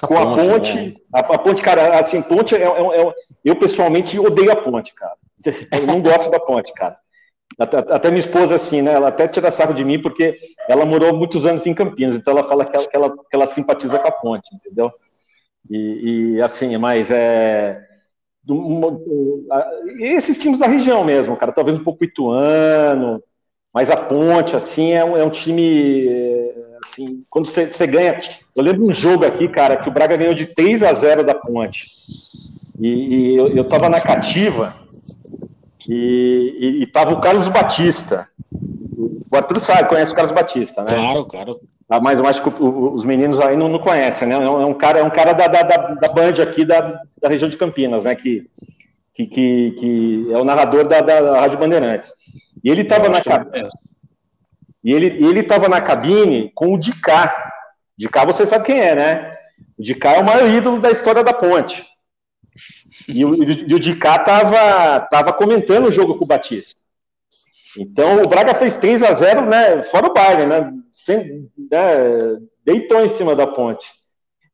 com a Ponte. Né? A, a, Ponte, cara, assim, Ponte é, é, é, eu pessoalmente odeio a Ponte, cara. Eu não gosto da Ponte, cara. Até, até, minha esposa, assim, né? Ela até tira sarro de mim porque ela morou muitos anos em Campinas, então ela fala que ela, que ela, que ela simpatiza com a Ponte, entendeu? E, e assim, mas é. esses times da região mesmo, cara, talvez um pouco ituano, mas a Ponte, assim, é um, é um time. Assim, quando você, você ganha. Eu lembro um jogo aqui, cara, que o Braga ganhou de 3 a 0 da Ponte. E, e eu, eu tava na cativa e, e, e tava o Carlos Batista. O Arthur sabe, conhece o Carlos Batista, né? Claro, claro. Ah, mas eu acho que os meninos aí não, não conhecem, né? É um é cara, é um cara da, da, da Band aqui da, da região de Campinas, né? Que, que, que, que é o narrador da, da Rádio Bandeirantes. E ele estava na cabine. E ele, estava na cabine com o Dicá. Dicá você sabe quem é, né? O Dicá é o maior ídolo da história da ponte. E o, e o Dicá estava tava comentando o jogo com o Batista. Então o Braga fez 3 a 0 né? Fora o Bayern, né? Sem, né? Deitou em cima da ponte.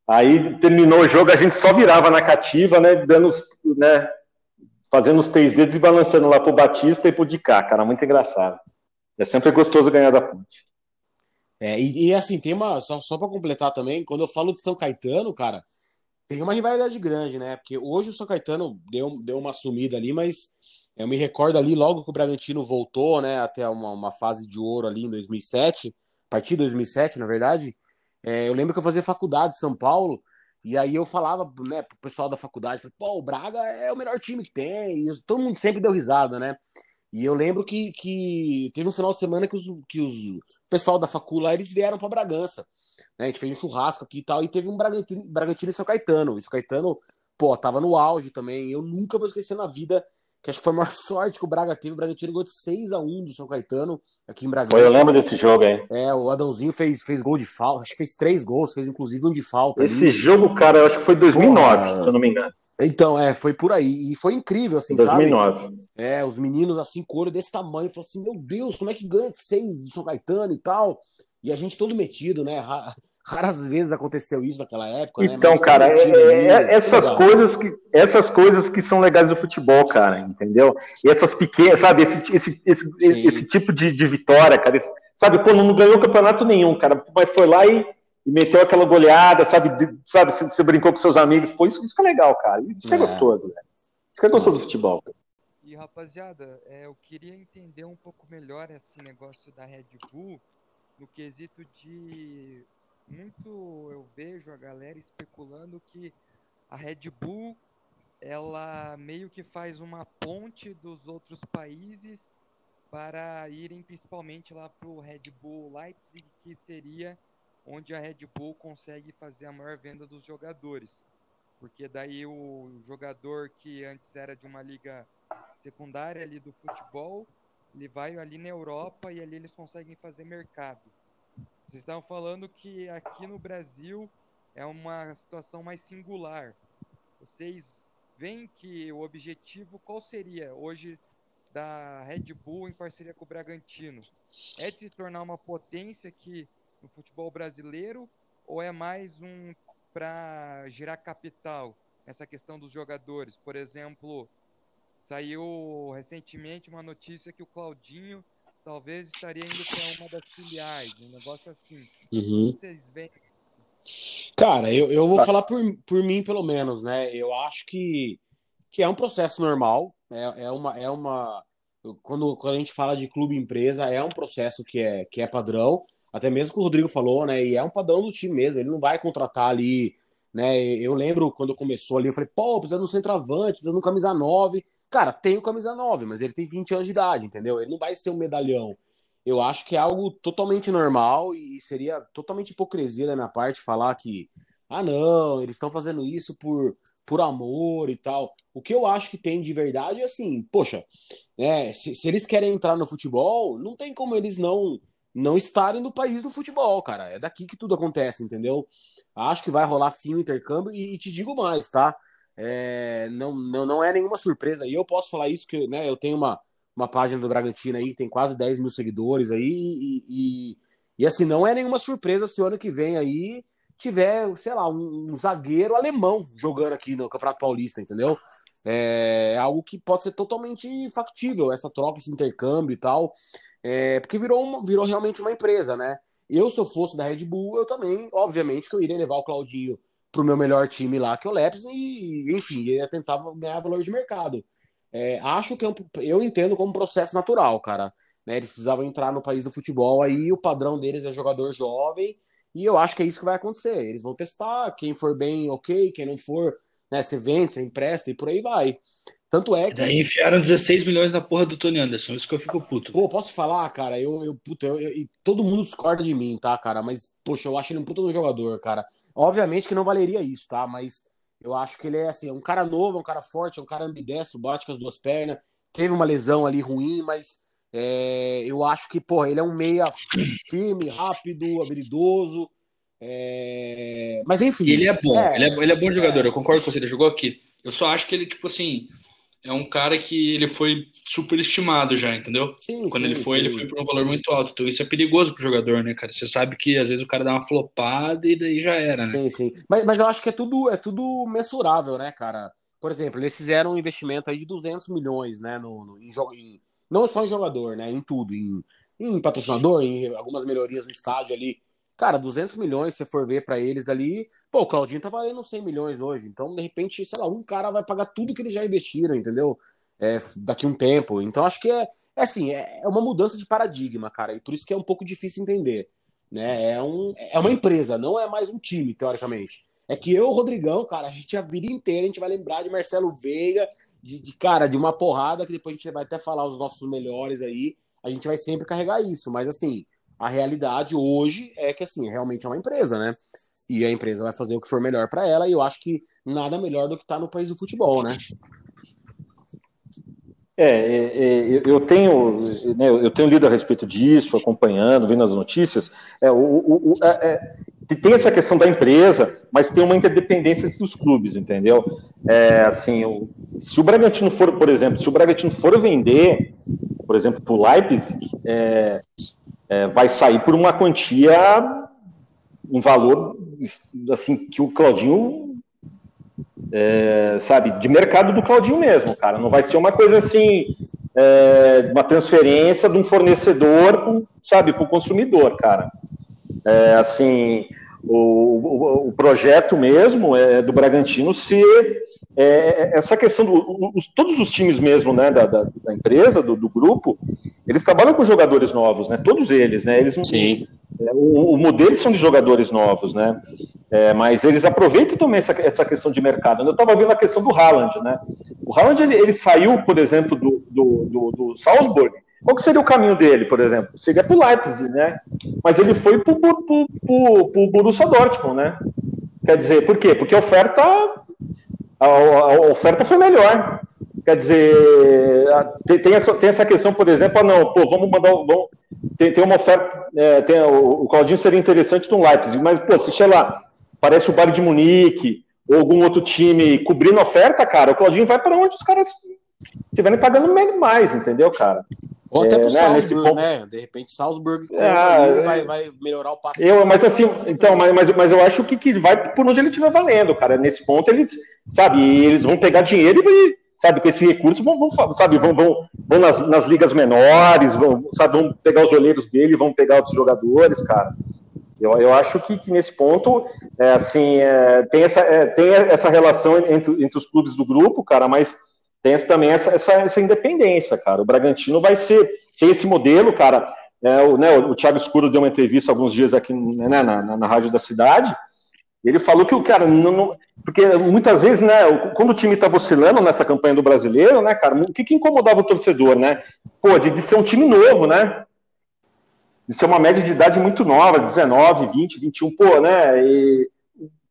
Aí terminou o jogo, a gente só virava na cativa, né? Dando, né? Fazendo os três dedos e balançando lá pro Batista e pro Dicá, cara, muito engraçado. É sempre gostoso ganhar da ponte. É, e, e assim, tem uma. Só, só para completar também, quando eu falo de São Caetano, cara, tem uma rivalidade grande, né? Porque hoje o São Caetano deu, deu uma sumida ali, mas eu me recordo ali, logo que o Bragantino voltou, né, até uma, uma fase de ouro ali em 2007, a partir de 2007, na verdade, é, eu lembro que eu fazia faculdade em São Paulo, e aí eu falava, né, pro pessoal da faculdade, pô, o Braga é o melhor time que tem, e todo mundo sempre deu risada, né? E eu lembro que, que teve um final de semana que os, que os o pessoal da facula eles vieram para Bragança, né? A gente fez um churrasco aqui e tal, e teve um Bragantino, Bragantino e São Caetano. E São Caetano, pô, tava no auge também. Eu nunca vou esquecer na vida que acho que foi a maior sorte que o Braga teve. O Bragantino ganhou de 6 a 1 do São Caetano, aqui em Bragança. Eu lembro desse jogo aí. É, o Adãozinho fez, fez gol de falta, acho que fez três gols, fez inclusive um de falta. Esse ali. jogo, cara, eu acho que foi 2009, Porra. se eu não me engano. Então, é, foi por aí. E foi incrível, assim, sabe? 2009. É, os meninos, assim, olho desse tamanho, falou assim: Meu Deus, como é que ganha de seis do São Caetano e tal? E a gente todo metido, né? Ra- Raras vezes aconteceu isso naquela época, né? Então, Mas cara, é- ali, é- essas legal. coisas que essas coisas que são legais do futebol, cara, entendeu? E essas pequenas, sabe, esse, esse, esse, esse tipo de, de vitória, cara, esse- sabe, pô, não ganhou campeonato nenhum, cara, mas foi lá e, e meteu aquela goleada, sabe, de- sabe, você, você brincou com seus amigos, pô, isso, isso que é legal, cara, isso que é, É. gostoso, velho. Isso que é gostoso do futebol. cara. E rapaziada, é, eu queria entender um pouco melhor esse negócio da Red Bull no quesito de muito eu vejo a galera especulando que a Red Bull ela meio que faz uma ponte dos outros países para irem principalmente lá pro Red Bull Leipzig, que seria onde a Red Bull consegue fazer a maior venda dos jogadores. Porque daí o jogador que antes era de uma liga secundária ali do futebol, ele vai ali na Europa e ali eles conseguem fazer mercado. Vocês estavam falando que aqui no Brasil é uma situação mais singular. Vocês veem que o objetivo qual seria hoje da Red Bull em parceria com o Bragantino? É de se tornar uma potência aqui no futebol brasileiro ou é mais um para gerar capital? Essa questão dos jogadores, por exemplo, saiu recentemente uma notícia que o Claudinho talvez estaria indo para uma das filiais, um negócio assim. Uhum. Vocês veem Cara, eu, eu vou falar por, por mim, pelo menos, né? Eu acho que, que é um processo normal, é, é uma. É uma quando, quando a gente fala de clube empresa, é um processo que é, que é padrão, até mesmo que o Rodrigo falou, né? E é um padrão do time mesmo, ele não vai contratar ali, né? Eu lembro quando começou ali, eu falei, pô, precisa de um centroavante, precisa de um camisa 9. Cara, tem o camisa 9, mas ele tem 20 anos de idade, entendeu? Ele não vai ser um medalhão. Eu acho que é algo totalmente normal e seria totalmente hipocrisia da minha parte falar que, ah, não, eles estão fazendo isso por, por amor e tal. O que eu acho que tem de verdade é assim, poxa, né, se, se eles querem entrar no futebol, não tem como eles não não estarem no país do futebol, cara. É daqui que tudo acontece, entendeu? Acho que vai rolar sim o intercâmbio e, e te digo mais, tá? É, não, não, não é nenhuma surpresa. E eu posso falar isso, que né, eu tenho uma, uma página do Bragantino aí que tem quase 10 mil seguidores aí, e, e, e, assim, não é nenhuma surpresa se o ano que vem aí tiver, sei lá, um, um zagueiro alemão jogando aqui no Campeonato Paulista, entendeu? É, algo que pode ser totalmente factível, essa troca, esse intercâmbio e tal, é, porque virou, uma, virou realmente uma empresa, né? Eu, se eu fosse da Red Bull, eu também, obviamente, que eu iria levar o Claudinho pro meu melhor time lá, que é o Leipzig, e, enfim, ia tentar ganhar valor de mercado. É, acho que é um, eu entendo como um processo natural, cara. Né? Eles precisavam entrar no país do futebol, aí o padrão deles é jogador jovem, e eu acho que é isso que vai acontecer. Eles vão testar, quem for bem, ok, quem não for, né, você vende, você empresta e por aí vai. Tanto é que. Daí enfiaram 16 milhões na porra do Tony Anderson, isso que eu fico puto. Pô, posso falar, cara? Eu, eu, puta, eu, eu, todo mundo discorda de mim, tá, cara? Mas, poxa, eu acho ele um puta no jogador, cara. Obviamente que não valeria isso, tá? Mas eu acho que ele é assim, é um cara novo, é um cara forte, é um cara ambidestro, bate com as duas pernas. Teve uma lesão ali ruim, mas é, eu acho que, pô, ele é um meia firme, rápido, habilidoso. É... Mas enfim. Ele é bom, ele, é, ele é bom jogador, eu concordo com você, ele jogou aqui. Eu só acho que ele, tipo assim, é um cara que ele foi superestimado já, entendeu? Sim, Quando sim, ele foi, sim. ele foi por um valor muito alto. Então isso é perigoso pro jogador, né, cara? Você sabe que às vezes o cara dá uma flopada e daí já era, né? Sim, sim. Mas, mas eu acho que é tudo, é tudo mensurável, né, cara? Por exemplo, eles fizeram um investimento aí de 200 milhões, né, no, no em, em, não só em jogador, né, em tudo, em, em patrocinador, em algumas melhorias no estádio ali. Cara, 200 milhões, se for ver para eles ali, pô, o Claudinho tá valendo 100 milhões hoje. Então, de repente, sei lá, um cara vai pagar tudo que eles já investiram, entendeu? É, daqui um tempo. Então, acho que é, é assim, é, é uma mudança de paradigma, cara. E por isso que é um pouco difícil entender. Né? É, um, é uma empresa, não é mais um time, teoricamente. É que eu, Rodrigão, cara, a gente a vida inteira a gente vai lembrar de Marcelo Veiga, de, de, cara, de uma porrada que depois a gente vai até falar os nossos melhores aí. A gente vai sempre carregar isso, mas assim, a realidade hoje é que assim, realmente é uma empresa, né? E a empresa vai fazer o que for melhor para ela, e eu acho que nada melhor do que estar tá no país do futebol, né? É, é, é, eu tenho, né, eu tenho lido a respeito disso, acompanhando, vendo as notícias. É, o, o, é, é tem essa questão da empresa, mas tem uma interdependência dos clubes, entendeu? É, assim, se o Bragantino for, por exemplo, se o Bragantino for vender, por exemplo, para o Leipzig, vai sair por uma quantia, um valor, assim, que o Claudinho é, sabe, de mercado do Claudinho mesmo, cara. Não vai ser uma coisa assim, é, uma transferência de um fornecedor, sabe, para o consumidor, cara. É, assim, o, o, o, projeto mesmo é do Bragantino ser é, essa questão do, os, todos os times mesmo, né, da, da, da empresa, do, do, grupo, eles trabalham com jogadores novos, né? Todos eles, né? Eles Sim. É, o, o modelo são de jogadores novos, né? É, mas eles aproveitam também essa, essa questão de mercado. Eu estava vendo a questão do Haaland, né? O Haaland ele, ele saiu, por exemplo, do, do, do, do Salzburg. Qual que seria o caminho dele, por exemplo? Seria para o Leipzig, né? Mas ele foi para o Borussia Dortmund, né? Quer dizer, por quê? Porque a oferta, a, a oferta foi melhor. Quer dizer, tem, essa, tem essa questão, por exemplo, ah, não, pô, vamos mandar, vamos, tem, tem uma oferta, é, tem, o, o Claudinho seria interessante no Leipzig, mas, pô, se chega lá, parece o Bayern de Munique, ou algum outro time cobrindo oferta, cara, o Claudinho vai para onde os caras estiverem pagando mais, entendeu, cara? Ou até é, pro né, Salzburg, ponto... né? De repente, Salzburg é, vai, vai, melhorar o passe. Eu, mas assim, então, mas, mas, mas eu acho que, que vai por onde ele estiver valendo, cara. Nesse ponto, eles, sabe, eles vão pegar dinheiro e sabe, com esse recurso, vão, vão sabe, vão, vão, vão nas, nas, ligas menores, vão, sabe, vão pegar os olheiros dele, vão pegar outros jogadores, cara. Eu, eu acho que, que nesse ponto, é, assim, é, tem, essa, é, tem essa relação entre, entre os clubes do grupo, cara, mas tem também essa, essa, essa independência, cara. O Bragantino vai ser, tem esse modelo, cara. É, o, né, o Thiago Escuro deu uma entrevista alguns dias aqui né, na, na, na rádio da cidade, ele falou que o cara não, não, porque muitas vezes, né, quando o time estava oscilando nessa campanha do brasileiro, né, cara, o que, que incomodava o torcedor, né? Pô, de, de, ser um time novo, né? De ser uma média de idade muito nova, 19, 20, 21, pô, né? E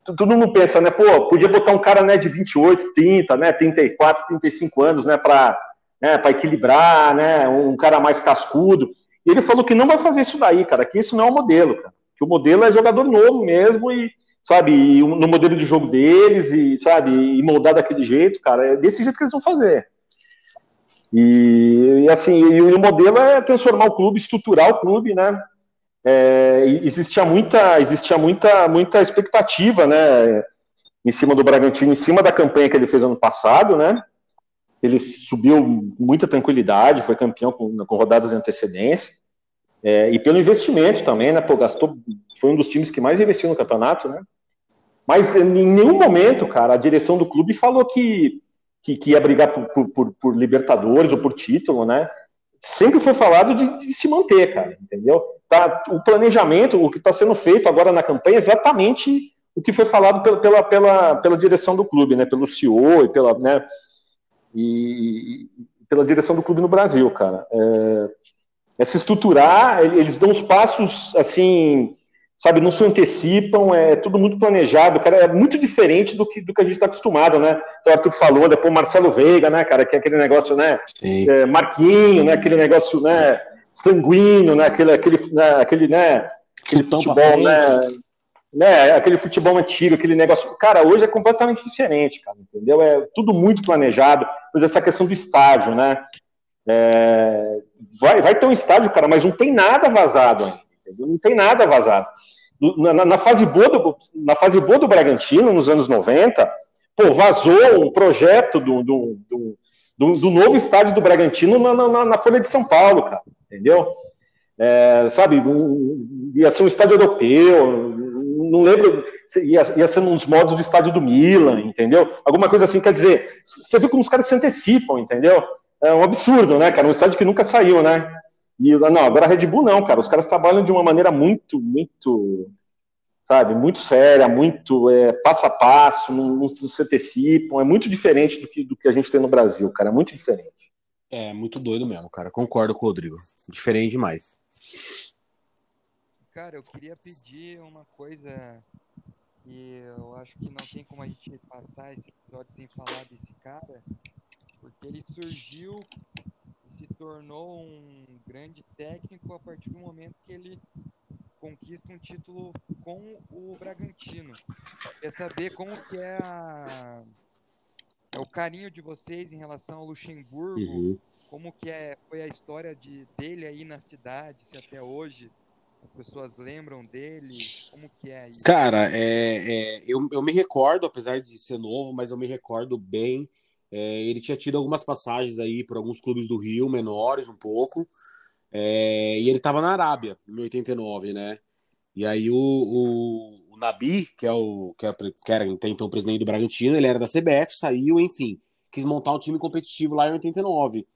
todo mundo pensa, né, pô, podia botar um cara, né, de 28, 30, né, 34, 35 anos, né, para né, para equilibrar, né, um cara mais cascudo. E ele falou que não vai fazer isso daí, cara, que isso não é o modelo, cara. Que o modelo é jogador novo mesmo e sabe, no modelo de jogo deles e, sabe, e moldar daquele jeito, cara, é desse jeito que eles vão fazer. E, e assim, e o modelo é transformar o clube, estruturar o clube, né? É, existia muita, existia muita, muita expectativa, né? Em cima do Bragantino, em cima da campanha que ele fez ano passado, né? Ele subiu com muita tranquilidade, foi campeão com, com rodadas de antecedência. É, e pelo investimento também, né? Pô, gastou, foi um dos times que mais investiu no campeonato, né? Mas em nenhum momento, cara, a direção do clube falou que, que, que ia brigar por, por, por, Libertadores ou por título, né? Sempre foi falado de, de se manter, cara, entendeu? Tá, o planejamento, o que está sendo feito agora na campanha é exatamente o que foi falado pela, pela, pela, pela direção do clube, né? Pelo CEO e pela, né? E, e pela direção do clube no Brasil, cara. É, é se estruturar, eles dão os passos assim, sabe, não se antecipam, é tudo muito planejado, cara, é muito diferente do que, do que a gente está acostumado, né? O Arthur falou, depois o Marcelo Veiga, né, cara, que é aquele negócio, né, é, Marquinho, né, aquele negócio, né, sanguíneo, né, aquele, aquele, né, aquele, né, aquele futebol, né, né, aquele futebol antigo, aquele negócio, cara, hoje é completamente diferente, cara, entendeu? É tudo muito planejado, mas essa questão do estádio, né, é, vai, vai ter um estádio, cara, mas não tem nada vazado ainda, entendeu? Não tem nada vazado. Na, na, fase boa do, na fase boa do Bragantino, nos anos 90, pô, vazou um projeto do, do, do, do, do novo estádio do Bragantino na, na, na, Folha de São Paulo, cara, entendeu? É, sabe, ia ser um estádio europeu, não lembro, ia, ia ser nos modos do estádio do Milan, entendeu? Alguma coisa assim, quer dizer, você viu como os caras se antecipam, entendeu? é um absurdo, né, cara? Um estádio que nunca saiu, né? E não, agora a Red Bull não, cara. Os caras trabalham de uma maneira muito, muito, sabe, muito séria, muito é, passo a passo, não, não, se antecipam. É muito diferente do que, do que a gente tem no Brasil, cara. É muito diferente. É, muito doido mesmo, cara. Concordo com o Rodrigo. Diferente demais. Cara, eu queria pedir uma coisa que eu acho que não tem como a gente passar esse episódio sem falar desse cara, porque ele surgiu e se tornou um grande técnico a partir do momento que ele conquista um título com o Bragantino. Quer saber como que é, a, é o carinho de vocês em relação ao Luxemburgo, uhum. como que é, foi a história de, dele aí na cidade, se até hoje as pessoas lembram dele, como que é isso? Cara, é, é eu, eu me recordo, apesar de ser novo, mas eu me recordo bem, é, ele tinha tido algumas passagens aí por alguns clubes do Rio, menores um pouco, é, e ele estava na Arábia, em 89, né? E aí o, o, o Nabi, que é o que, é, que era até então o presidente do Bragantino, ele era da CBF, saiu, enfim, quis montar um time competitivo lá em 89.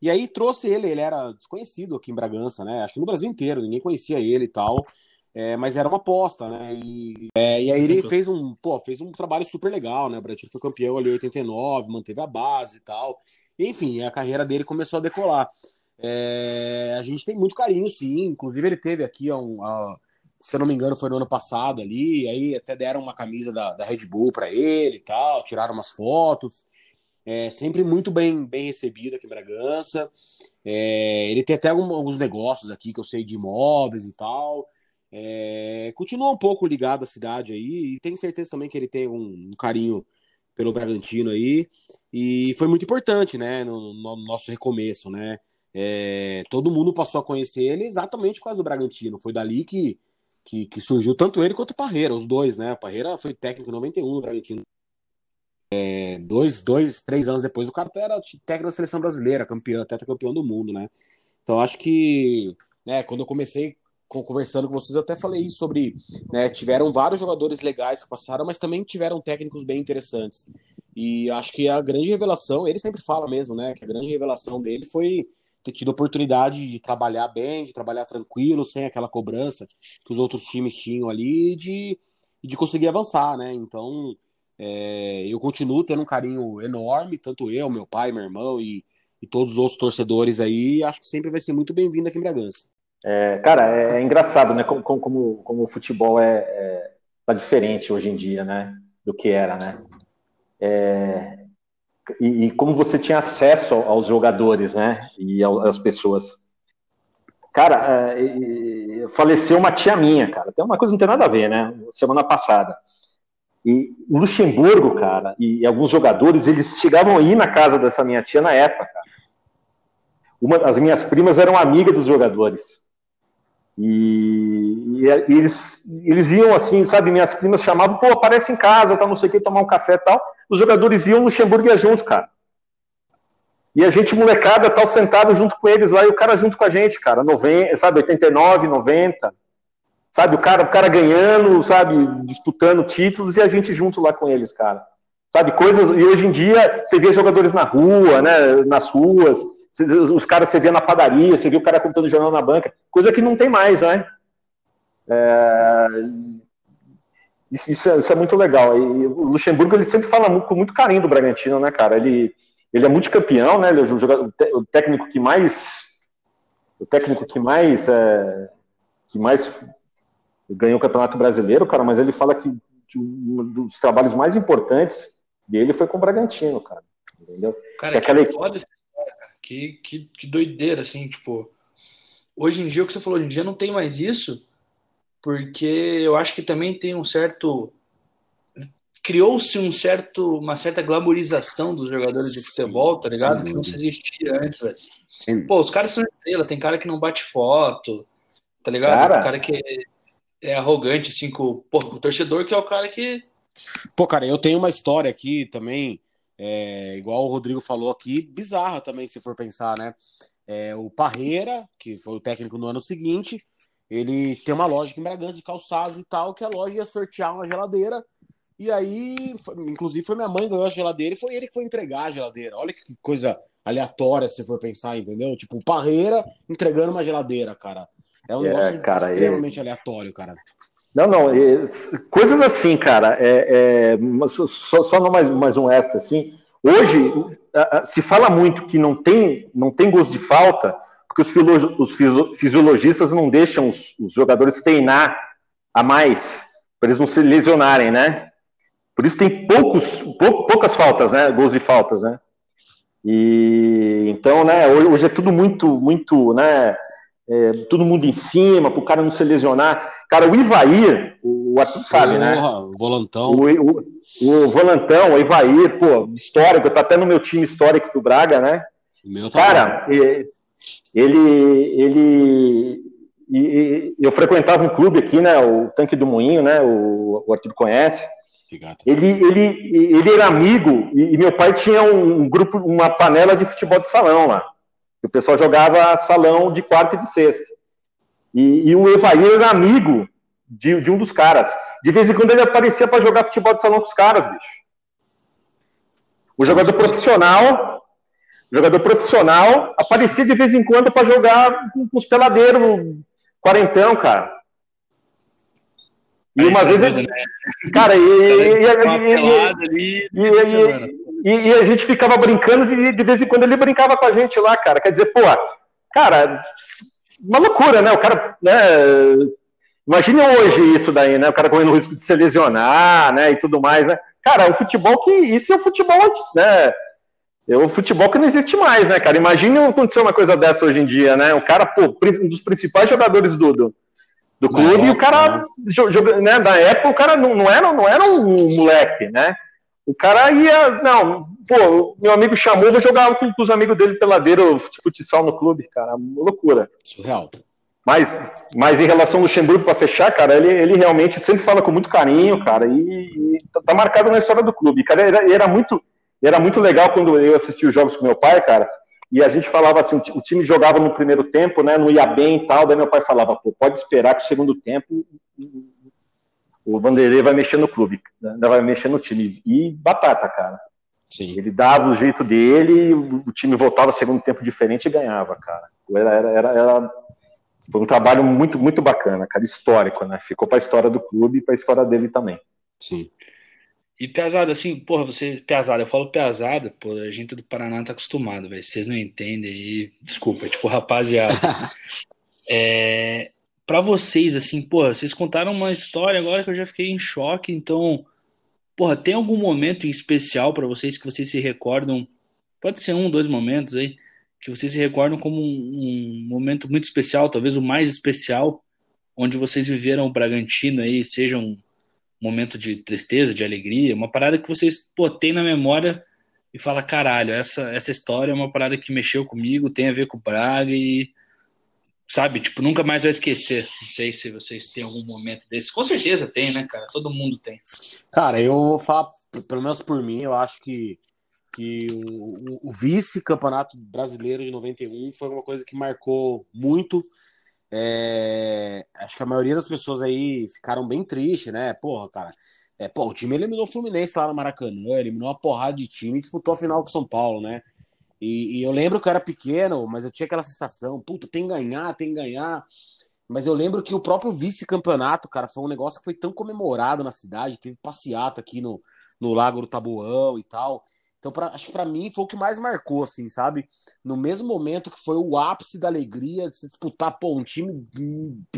E aí trouxe ele, ele era desconhecido aqui em Bragança, né? Acho que no Brasil inteiro, ninguém conhecia ele e tal. É, mas era uma aposta, né? E, é, e aí ele fez um, pô, fez um trabalho super legal, né? O Bragantino foi campeão ali em 89, manteve a base e tal. Enfim, a carreira dele começou a decolar. É, a gente tem muito carinho, sim. Inclusive, ele teve aqui, um, a, se eu não me engano, foi no ano passado ali. Aí até deram uma camisa da, da Red Bull para ele e tal, tiraram umas fotos. É, sempre muito bem, bem recebido aqui em Bragança. É, ele tem até alguns negócios aqui que eu sei de imóveis e tal. É, continua um pouco ligado à cidade aí e tenho certeza também que ele tem um, um carinho pelo Bragantino aí e foi muito importante, né, no, no nosso recomeço, né? É, todo mundo passou a conhecer ele exatamente por causa do Bragantino. Foi dali que, que, que surgiu tanto ele quanto o Parreira, os dois, né? O Parreira foi técnico em 91 do Bragantino. É, dois, dois, três anos depois, o cara era técnico da seleção brasileira, campeão, até campeão do mundo, né? Então acho que, né, quando eu comecei conversando com vocês, eu até falei sobre, né, tiveram vários jogadores legais que passaram, mas também tiveram técnicos bem interessantes. E acho que a grande revelação, ele sempre fala mesmo, né, que a grande revelação dele foi ter tido oportunidade de trabalhar bem, de trabalhar tranquilo, sem aquela cobrança que os outros times tinham ali, de, de conseguir avançar, né? Então, é, eu continuo tendo um carinho enorme, tanto eu, meu pai, meu irmão e, e todos os outros torcedores aí. Acho que sempre vai ser muito bem-vindo aqui em Bragança. É, cara, é, é, engraçado, né? Como, como, como o futebol é, é, tá diferente hoje em dia, né? Do que era, né? É, e, e, como você tinha acesso aos jogadores, né? E às pessoas. Cara, é, faleceu uma tia minha, cara. Tem uma coisa não tem nada a ver, né? Semana passada. E o Luxemburgo, cara, e, alguns jogadores, eles chegavam aí na casa dessa minha tia na época. Uma, as minhas primas eram amigas dos jogadores. E, e, eles, eles iam assim, sabe? Minhas primas chamavam, pô, aparece em casa, tá, não sei o que, tomar um café e tal. Os jogadores viam o Luxemburgo junto, cara. E a gente, molecada, tal, sentado junto com eles lá, e o cara junto com a gente, cara, 90, sabe, 89, 90. Sabe, o cara, o cara ganhando, sabe, disputando títulos e a gente junto lá com eles, cara. Sabe, coisas. E hoje em dia você vê jogadores na rua, né, nas ruas, os caras você vê na padaria, você vê o cara comprando jornal na banca, coisa que não tem mais, né? É... Isso, isso, é, isso, é, muito legal. E o Luxemburgo ele sempre fala com muito carinho do Bragantino, né, cara? Ele, ele é multicampeão, né? Ele é o, jogador, o técnico que mais. O técnico que mais. É, que mais ganhou o Campeonato Brasileiro, cara, mas ele fala que, que um dos trabalhos mais importantes dele foi com o Bragantino, cara. Entendeu? Cara, que, aquela... que foda essa história, cara. Que, que, que doideira, assim, tipo. Hoje em dia, o que você falou, hoje em dia não tem mais isso, porque eu acho que também tem um certo. Criou-se um certo, uma certa glamorização dos jogadores de futebol, tá ligado? Sim. Que não se existia antes, velho. Pô, os caras são estrela, tem cara que não bate foto, tá ligado? Cara, tem cara que é arrogante, assim, com, com o torcedor, que é o cara que. Pô, cara, eu tenho uma história aqui também, é, igual o Rodrigo falou aqui, bizarra também, se for pensar, né? É, o Parreira, que foi o técnico no ano seguinte, ele tem uma loja aqui em Bragança de calçados e tal, que a loja ia sortear uma geladeira. E aí, inclusive, foi minha mãe que ganhou a geladeira e foi ele que foi entregar a geladeira. Olha que coisa aleatória se for pensar, entendeu? Tipo, Parreira entregando uma geladeira, cara. É um é, negócio cara, extremamente é... aleatório, cara. Não, não, é, coisas assim, cara, é, é só, só não mais, mais um extra, assim, hoje se fala muito que não tem, não tem gosto de falta, porque os, os fisiologistas não deixam os, os jogadores treinar a mais, para eles não se lesionarem, né? Por isso tem poucos, pou, poucas faltas, né, gols de faltas, né? E então, né, hoje é tudo muito, muito, né, é, todo mundo em cima, para o cara não se lesionar. Cara, o Ivair, o Arthur sabe, né? O volantão. O, o, o, volantão, o Ivair, pô, histórico, tá até no meu time histórico do Braga, né? Meu tá cara, ele, ele, ele, eu frequentava um clube aqui, né? O Tanque do Moinho, né? O, o Arthur conhece. Ele, ele, ele era amigo e, e meu pai tinha um, um grupo, uma panela de futebol de salão lá. O pessoal jogava salão de quarta e de sexta. E, e o Evair era amigo de, de, um dos caras. De vez em quando ele aparecia para jogar futebol de salão com os caras, bicho. O jogador profissional, jogador profissional, aparecia de vez em quando para jogar com, os peladeiros, quarentão, cara. E uma vez ele. Cara, e, e, a gente ficava brincando de, de vez em quando ele brincava com a gente lá, cara. Quer dizer, pô, cara, uma loucura, né? O cara, né? Imagine hoje isso daí, né? O cara correndo o risco de se lesionar, né? E tudo mais, né? Cara, o futebol que. Isso é o futebol, né? É o futebol que não existe mais, né, cara? Imagine acontecer uma coisa dessa hoje em dia, né? O cara, pô, um dos principais jogadores do, do, do clube, e o cara, né? né, na época, o cara não, não, era, não era um moleque, né? O cara ia, não, pô, meu amigo chamou, vou jogar com, os amigos dele peladeiro futsal no clube, cara, loucura. Surreal. Mas, mas em relação ao Luxemburgo para fechar, cara, ele, ele realmente sempre fala com muito carinho, cara, e, e tá, tá marcado na história do clube. Cara, era, era muito, era muito legal quando eu assisti os jogos com meu pai, cara, e a gente falava assim, o time jogava no primeiro tempo, né, não ia bem e tal, daí meu pai falava, pô, pode esperar que o segundo tempo o Vanderlei vai mexer no clube, né, vai mexer no time. E batata, cara. Sim. Ele dava o jeito dele, o time voltava segundo tempo diferente e ganhava, cara. Era, era, era, era foi um trabalho muito, muito bacana, cara, histórico, né? Ficou para a história do clube e para a história dele também. Sim. E pesado, assim, porra, você, pesado, eu falo pesado, pô, a gente do Paraná tá acostumado, velho, vocês não entendem aí, desculpa, é tipo, rapaziada. é, para vocês, assim, porra, vocês contaram uma história agora que eu já fiquei em choque, então, porra, tem algum momento em especial para vocês que vocês se recordam, pode ser um, dois momentos aí, que vocês se recordam como um, um momento muito especial, talvez o mais especial, onde vocês viveram o Bragantino aí, seja um momento de tristeza, de alegria, uma parada que vocês pô, tem na memória e fala, caralho, essa, essa história é uma parada que mexeu comigo, tem a ver com o Braga e, sabe, tipo, nunca mais vai esquecer. Não sei se vocês têm algum momento desse. Com certeza tem, né, cara? Todo mundo tem. Cara, eu falo, pelo menos por mim, eu acho que, que o, o vice-campeonato brasileiro de 91 foi uma coisa que marcou muito é, acho que a maioria das pessoas aí ficaram bem tristes, né? Porra, cara. É, pô, o time eliminou o Fluminense lá no Maracanã, eliminou uma porrada de time e disputou a final com o São Paulo, né? E, e, eu lembro que eu era pequeno, mas eu tinha aquela sensação, puta, tem que ganhar, tem que ganhar. Mas eu lembro que o próprio vice-campeonato, cara, foi um negócio que foi tão comemorado na cidade, teve passeata aqui no, no Lago do Tabuão e tal. Então, pra, acho que para mim foi o que mais marcou, assim, sabe? No mesmo momento que foi o ápice da alegria de se disputar, pô, um time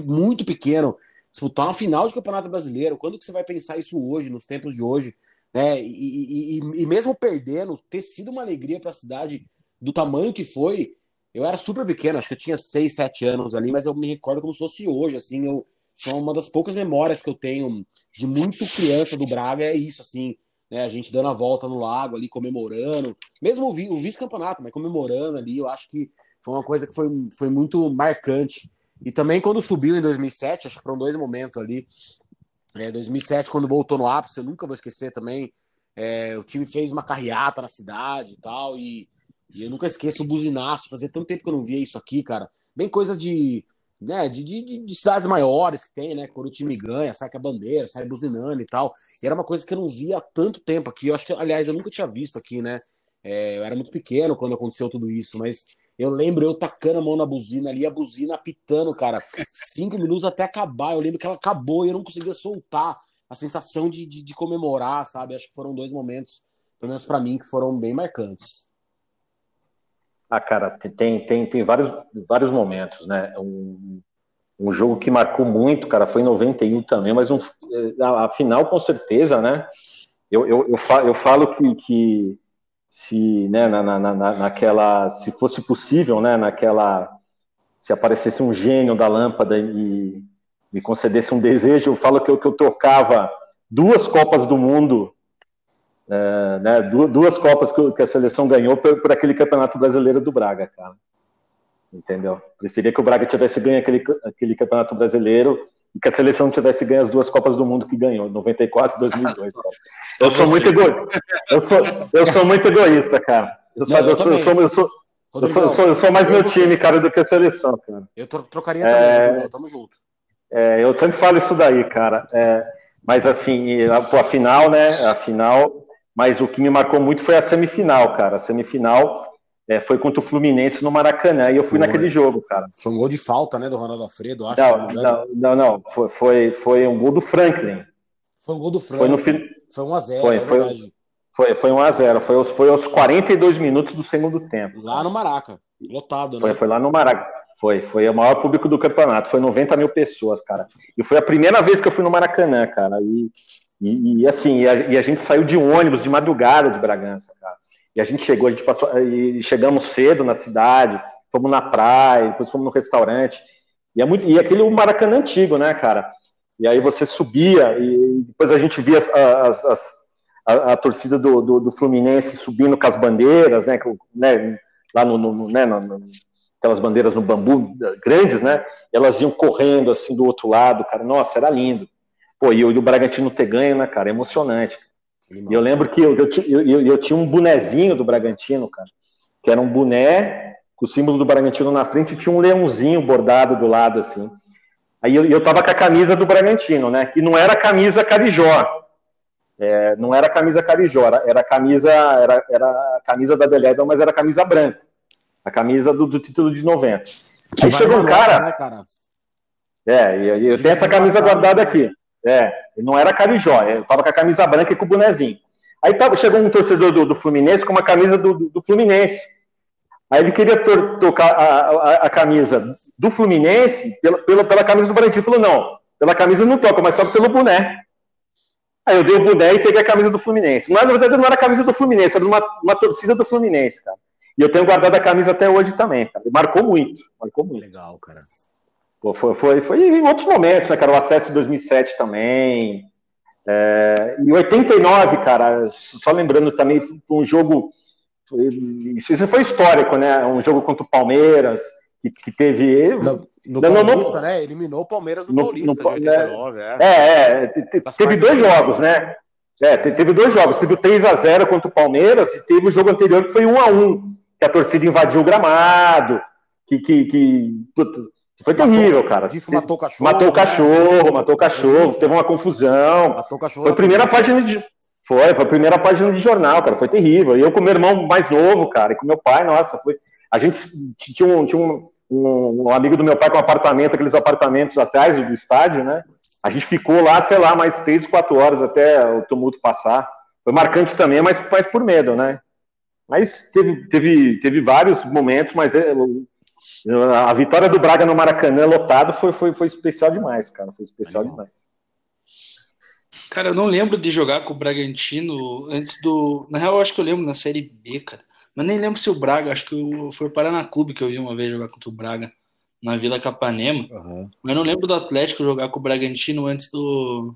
muito pequeno, disputar uma final de campeonato brasileiro. Quando que você vai pensar isso hoje, nos tempos de hoje? Né? E, e, e mesmo perdendo, ter sido uma alegria para a cidade do tamanho que foi. Eu era super pequeno, acho que eu tinha 6, 7 anos ali, mas eu me recordo como se fosse hoje, assim, eu são uma das poucas memórias que eu tenho de muito criança do Braga, é isso, assim, né? A gente dando a volta no lago ali, comemorando, mesmo o, vice-campeonato, mas comemorando ali, eu acho que foi uma coisa que foi, foi muito marcante. E também quando subiu em 2007, acho que foram dois momentos ali. É, 2007, quando voltou no ápice, eu nunca vou esquecer também. É, o time fez uma carreata na cidade e tal, e, e eu nunca esqueço o buzinaço. Fazia tanto tempo que eu não via isso aqui, cara. Bem coisa de né, de, de, de, cidades maiores que tem, né? Quando o time ganha, sai com a bandeira, sai buzinando e tal. E era uma coisa que eu não via há tanto tempo aqui. Eu acho que, aliás, eu nunca tinha visto aqui, né? É, eu era muito pequeno quando aconteceu tudo isso, mas eu lembro eu tacando a mão na buzina ali, a buzina apitando, cara, cinco minutos até acabar. Eu lembro que ela acabou e eu não conseguia soltar a sensação de, de, de comemorar, sabe? Acho que foram dois momentos, pelo menos para mim, que foram bem marcantes. Ah, cara, tem, tem, tem vários, vários momentos, né? Um, um jogo que marcou muito, cara, foi em 91 também, mas um, a, a final com certeza, né? Eu, eu, eu, falo, eu falo que, que se, né, na, na, na, naquela, se fosse possível, né, naquela, se aparecesse um gênio da lâmpada e me concedesse um desejo, eu falo que eu, que eu tocava duas Copas do Mundo, é, né, duas Copas que a seleção ganhou por, por, aquele Campeonato Brasileiro do Braga, cara. Entendeu? Preferia que o Braga tivesse ganho aquele, aquele Campeonato Brasileiro e que a seleção tivesse ganho as duas Copas do Mundo que ganhou, 94 e 2002. Eu sou muito egoísta. Eu sou, eu sou muito egoísta, cara. Eu, Não, eu, eu, sou, eu, sou, eu, sou, eu, sou, eu, sou, eu sou mais meu time, cara, do que a seleção, cara. Eu trocaria é, também, tamo junto. É, eu sempre falo isso daí, cara. É, mas assim, a, a final, né? A final. Mas o que me marcou muito foi a semifinal, cara. A semifinal é, foi contra o Fluminense no Maracanã e eu fui naquele jogo, cara. Foi um gol de falta, né, do Ronaldo Alfredo, acho. Não, não, não, não, Foi, foi, foi um gol do Franklin. Foi um gol do Franklin. Foi, no foi 1x0, foi, é foi, foi, foi 1x0. Foi, foi aos 42 minutos do segundo tempo. Lá no Maraca, lotado, né? Foi, foi lá no Maraca. Foi, foi o maior público do campeonato. Foi 90 mil pessoas, cara. E foi a primeira vez que eu fui no Maracanã, cara. E, e, e assim, e a, e a gente saiu de ônibus de madrugada de Bragança, cara. E a gente chegou, a gente passou, e chegamos cedo na cidade, fomos na praia, depois fomos no restaurante. E, é muito, e aquele Maracanã antigo, né, cara? E aí você subia, e depois a gente via as, as, a, a, torcida do, do, do, Fluminense subindo com as bandeiras, né? né lá no, no, né, no, aquelas bandeiras no bambu grandes, né? Elas iam correndo assim do outro lado, cara. Nossa, era lindo. Pô, e o, Bragantino ter ganho, né, cara? É emocionante. E eu lembro que eu, eu, eu, eu, tinha um bonezinho do Bragantino, cara, que era um boné com o símbolo do Bragantino na frente e tinha um leãozinho bordado do lado, assim. Aí eu, eu tava com a camisa do Bragantino, né? Que não era a camisa Carijó. É, não era a camisa Carijó, era a camisa, era, era a camisa da Deledon, mas era a camisa branca. A camisa do, do título de 90. Aí chegou um cara. Né, cara? É, e eu tenho essa camisa guardada né? aqui. É, não era carijó, eu tava com a camisa branca e com o bonezinho. Aí tava, chegou um torcedor do, do Fluminense com uma camisa do, do, do Fluminense. Aí ele queria to tocar a, a, a, camisa do Fluminense pela, pela, pela camisa do Bragantino. Falou, não, pela camisa não toca, mas toca pelo boné. Aí eu dei o boné e peguei a camisa do Fluminense. Mas, na verdade, não era a camisa do Fluminense, era uma, uma torcida do Fluminense, cara. E eu tenho guardado a camisa até hoje também, cara. Marcou muito, marcou muito. Legal, cara. Pô, foi, foi, foi em outros momentos, né, cara? O acesso em 2007 também. É, em 89, cara, só lembrando também, foi um jogo. Isso foi histórico, né? Um jogo contra o Palmeiras, que, que teve. No, no Paulista, né? Eliminou o Palmeiras no, no Paulista, no, 89, né? é. É, é teve dois jogos, né? É, teve dois jogos. Teve o 3x0 contra o Palmeiras e teve o jogo anterior que foi 1x1, que a torcida invadiu o gramado, que, que, que foi terrível, cara. Disse matou o cachorro. Matou o né? cachorro, né? matou o cachorro, teve uma confusão. Matou o cachorro. Foi a primeira página de. Foi, foi a primeira página de jornal, cara. Foi terrível. E eu com meu irmão mais novo, cara, e com meu pai, nossa, foi. A gente tinha um, tinha um, um, amigo do meu pai com um apartamento, aqueles apartamentos atrás do estádio, né? A gente ficou lá, sei lá, mais três, quatro horas até o tumulto passar. Foi marcante também, mas, mas por medo, né? Mas teve, teve, teve vários momentos, mas é, a vitória do Braga no Maracanã lotado foi, foi, foi especial demais, cara. Foi especial demais. Cara, eu não lembro de jogar com o Bragantino antes do. Na real, eu acho que eu lembro na Série B, cara. Mas nem lembro se o Braga, acho que eu... foi o Paraná Clube que eu vi uma vez jogar contra o Braga na Vila Capanema. Uhum. Mas eu não lembro do Atlético jogar com o Bragantino antes do.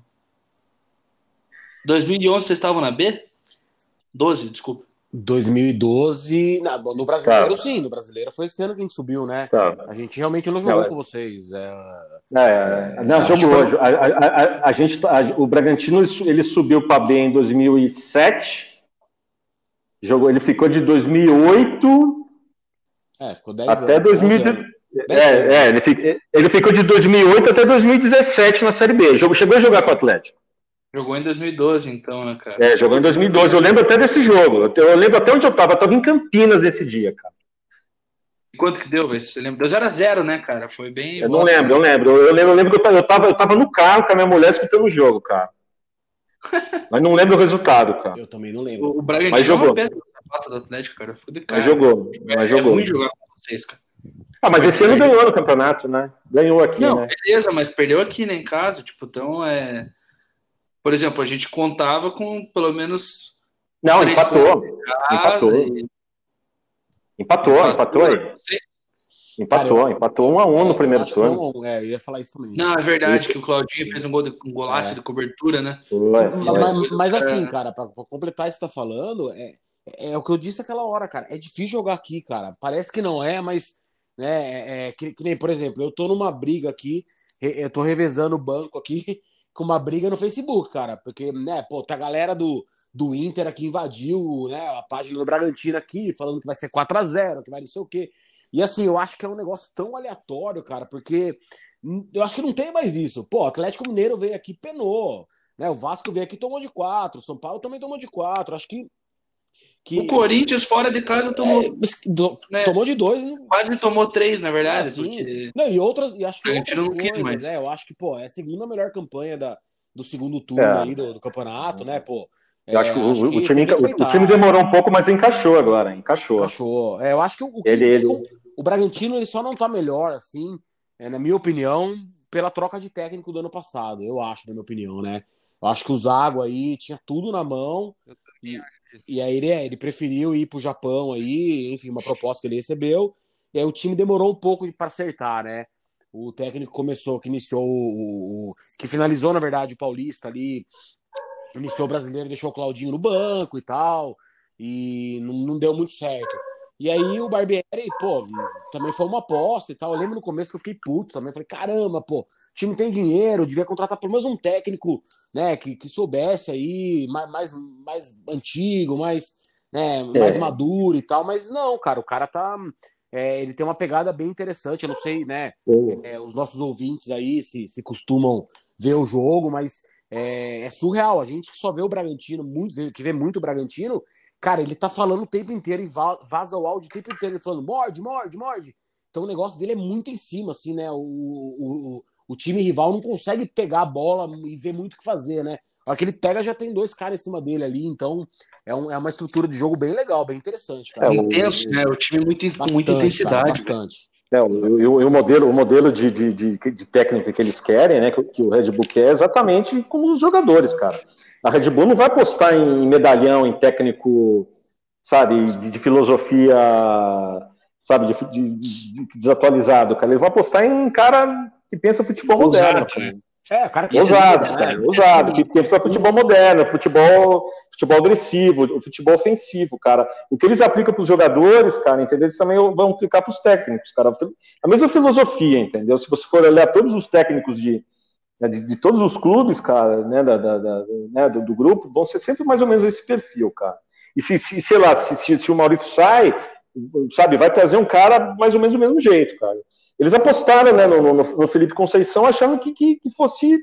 2011 vocês estavam na B? 12, desculpa. 2012, no brasileiro tá. sim, no brasileiro foi esse ano que a gente subiu, né? Tá. A gente realmente não jogou não, com vocês. É, é, não, jogou. Foi... A, a, a, gente, o Bragantino ele subiu para B em 2007, jogou, ele ficou de 2008 é, ficou 10 até 2019. É, é ele, ficou, ele ficou de 2008 até 2017 na Série B. Chegou a jogar com o Atlético. Jogou em 2012, então, né, cara? É, jogou em 2012. Eu lembro até desse jogo. Eu lembro até onde eu tava. Eu tava em Campinas esse dia, cara. E quanto que deu, velho? Você lembra? 2x0, né, cara? Foi bem. Eu não lembro, eu lembro. Eu lembro, eu lembro que eu tava, eu tava no carro com a minha mulher escutando o jogo, cara. Mas não lembro o resultado, cara. Eu também não lembro. O, o Bragantino mas jogou. É do Atlético, cara. Foi de cara. Mas jogou. Mas é, jogou. É ruim jogar com vocês, cara. Ah, mas esse ano ganhou no campeonato, né? Ganhou aqui, não, né? beleza, mas perdeu aqui, né, em casa. Tipo, então é por exemplo, a gente contava com pelo menos Não, Três empatou. Empatou. e- Empatou, empatou aí. Empatou, Cara, eu- empatou um a um É, no primeiro turno. um- é, eu ia falar isso também. Não, é verdade que o Claudinho fez um, gol de, um golaço É. de cobertura, né? Mas, mas- mas É. assim, cara, pra, pra completar isso que você tá falando, é, é o que eu disse aquela hora, cara. É difícil jogar aqui, cara. Parece que não é, mas, né, é, é, que, que nem, por exemplo, eu tô numa briga aqui, re- eu tô revezando o banco aqui com uma briga no Facebook, cara. Porque, né, pô, tá a galera do, do Inter aqui invadiu, né, a página do Bragantino aqui, falando que vai ser 4 a 0 que vai não sei o quê. E assim, eu acho que é um negócio tão aleatório, cara, porque eu acho que não tem mais isso. Pô, Atlético Mineiro veio aqui penou. Né, o Vasco veio aqui tomou de quatro. O São Paulo também tomou de quatro. Acho que. Que O Corinthians fora de casa tomou, é, mas do- né? tomou de dois. né? quase tomou três, na verdade. Assim, porque- Não, e outras. E acho que A gente outras não quis coisas, mais. né? Eu acho que, pô, é a segunda melhor campanha da, do segundo turno É. aí do, do campeonato, né, pô? Eu acho que, o, o tem time, que o, time demorou um pouco, mas encaixou agora. Encaixou. Encaixou. É, eu acho que o, o, que- Ele- ele- o, Bragantino ele só não tá melhor, assim, é, na minha opinião, pela troca de técnico do ano passado. Eu acho, na minha opinião, né? Eu acho que o Zago aí tinha tudo na mão. E. e aí ele, ele preferiu ir pro Japão aí, enfim, uma proposta que ele recebeu. E aí o time demorou um pouco para acertar, né? O técnico começou, que iniciou o, o- que finalizou, na verdade, o Paulista ali, iniciou o brasileiro, deixou o Claudinho no banco e tal, e não, não deu muito certo. E aí o Barbieri, pô, também foi uma aposta e tal. Eu lembro no começo que eu fiquei puto também. Falei, caramba, pô, o time tem dinheiro, devia contratar pelo menos um técnico, né, que, que soubesse aí, mais, mais, mais antigo, mais, né, mais É. maduro e tal. Mas não, cara, o cara tá. é, ele tem uma pegada bem interessante. Eu não sei, né, é, os nossos ouvintes aí se, se costumam ver o jogo, mas é, é surreal. A gente que só vê o Bragantino, muito, que vê muito o Bragantino, cara, ele tá falando o tempo inteiro e va- vaza o áudio o tempo inteiro, ele falando morde, morde, morde. Então o negócio dele é muito em cima, assim, né? O, o, o, o time rival não consegue pegar a bola e ver muito o que fazer, né? A hora que ele pega, já tem dois caras em cima dele ali, então é, um- é uma estrutura de jogo bem legal, bem interessante, cara. É, Intenso, né? O time muito, com muita cara, intensidade. bastante. É, o, modelo, o modelo de, de, de, de técnica que eles querem, né, que, o- Red Bull quer, é exatamente como os jogadores, cara. A Red Bull não vai apostar em medalhão, em técnico, sabe, de, de filosofia, sabe, de, de- de- desatualizado, cara. Eles vão apostar em cara que pensa futebol Ousado, moderno. né? É, o cara que Ousado, né? cara, ousado, que pensa futebol moderno, futebol, futebol agressivo, futebol ofensivo, cara. O que eles aplicam para os jogadores, cara, entendeu? Eles também vão aplicar para os técnicos, cara. A mesma filosofia, entendeu? Se você for olhar todos os técnicos de, né, de, de todos os clubes, cara, né, da, da- da- né, do, do grupo, vão ser sempre mais ou menos esse perfil, cara. E se, se sei lá, se, se, se o Maurício sai, sabe, vai trazer um cara mais ou menos do mesmo jeito, cara. Eles apostaram né, no, no, no Felipe Conceição achando que, que, que fosse,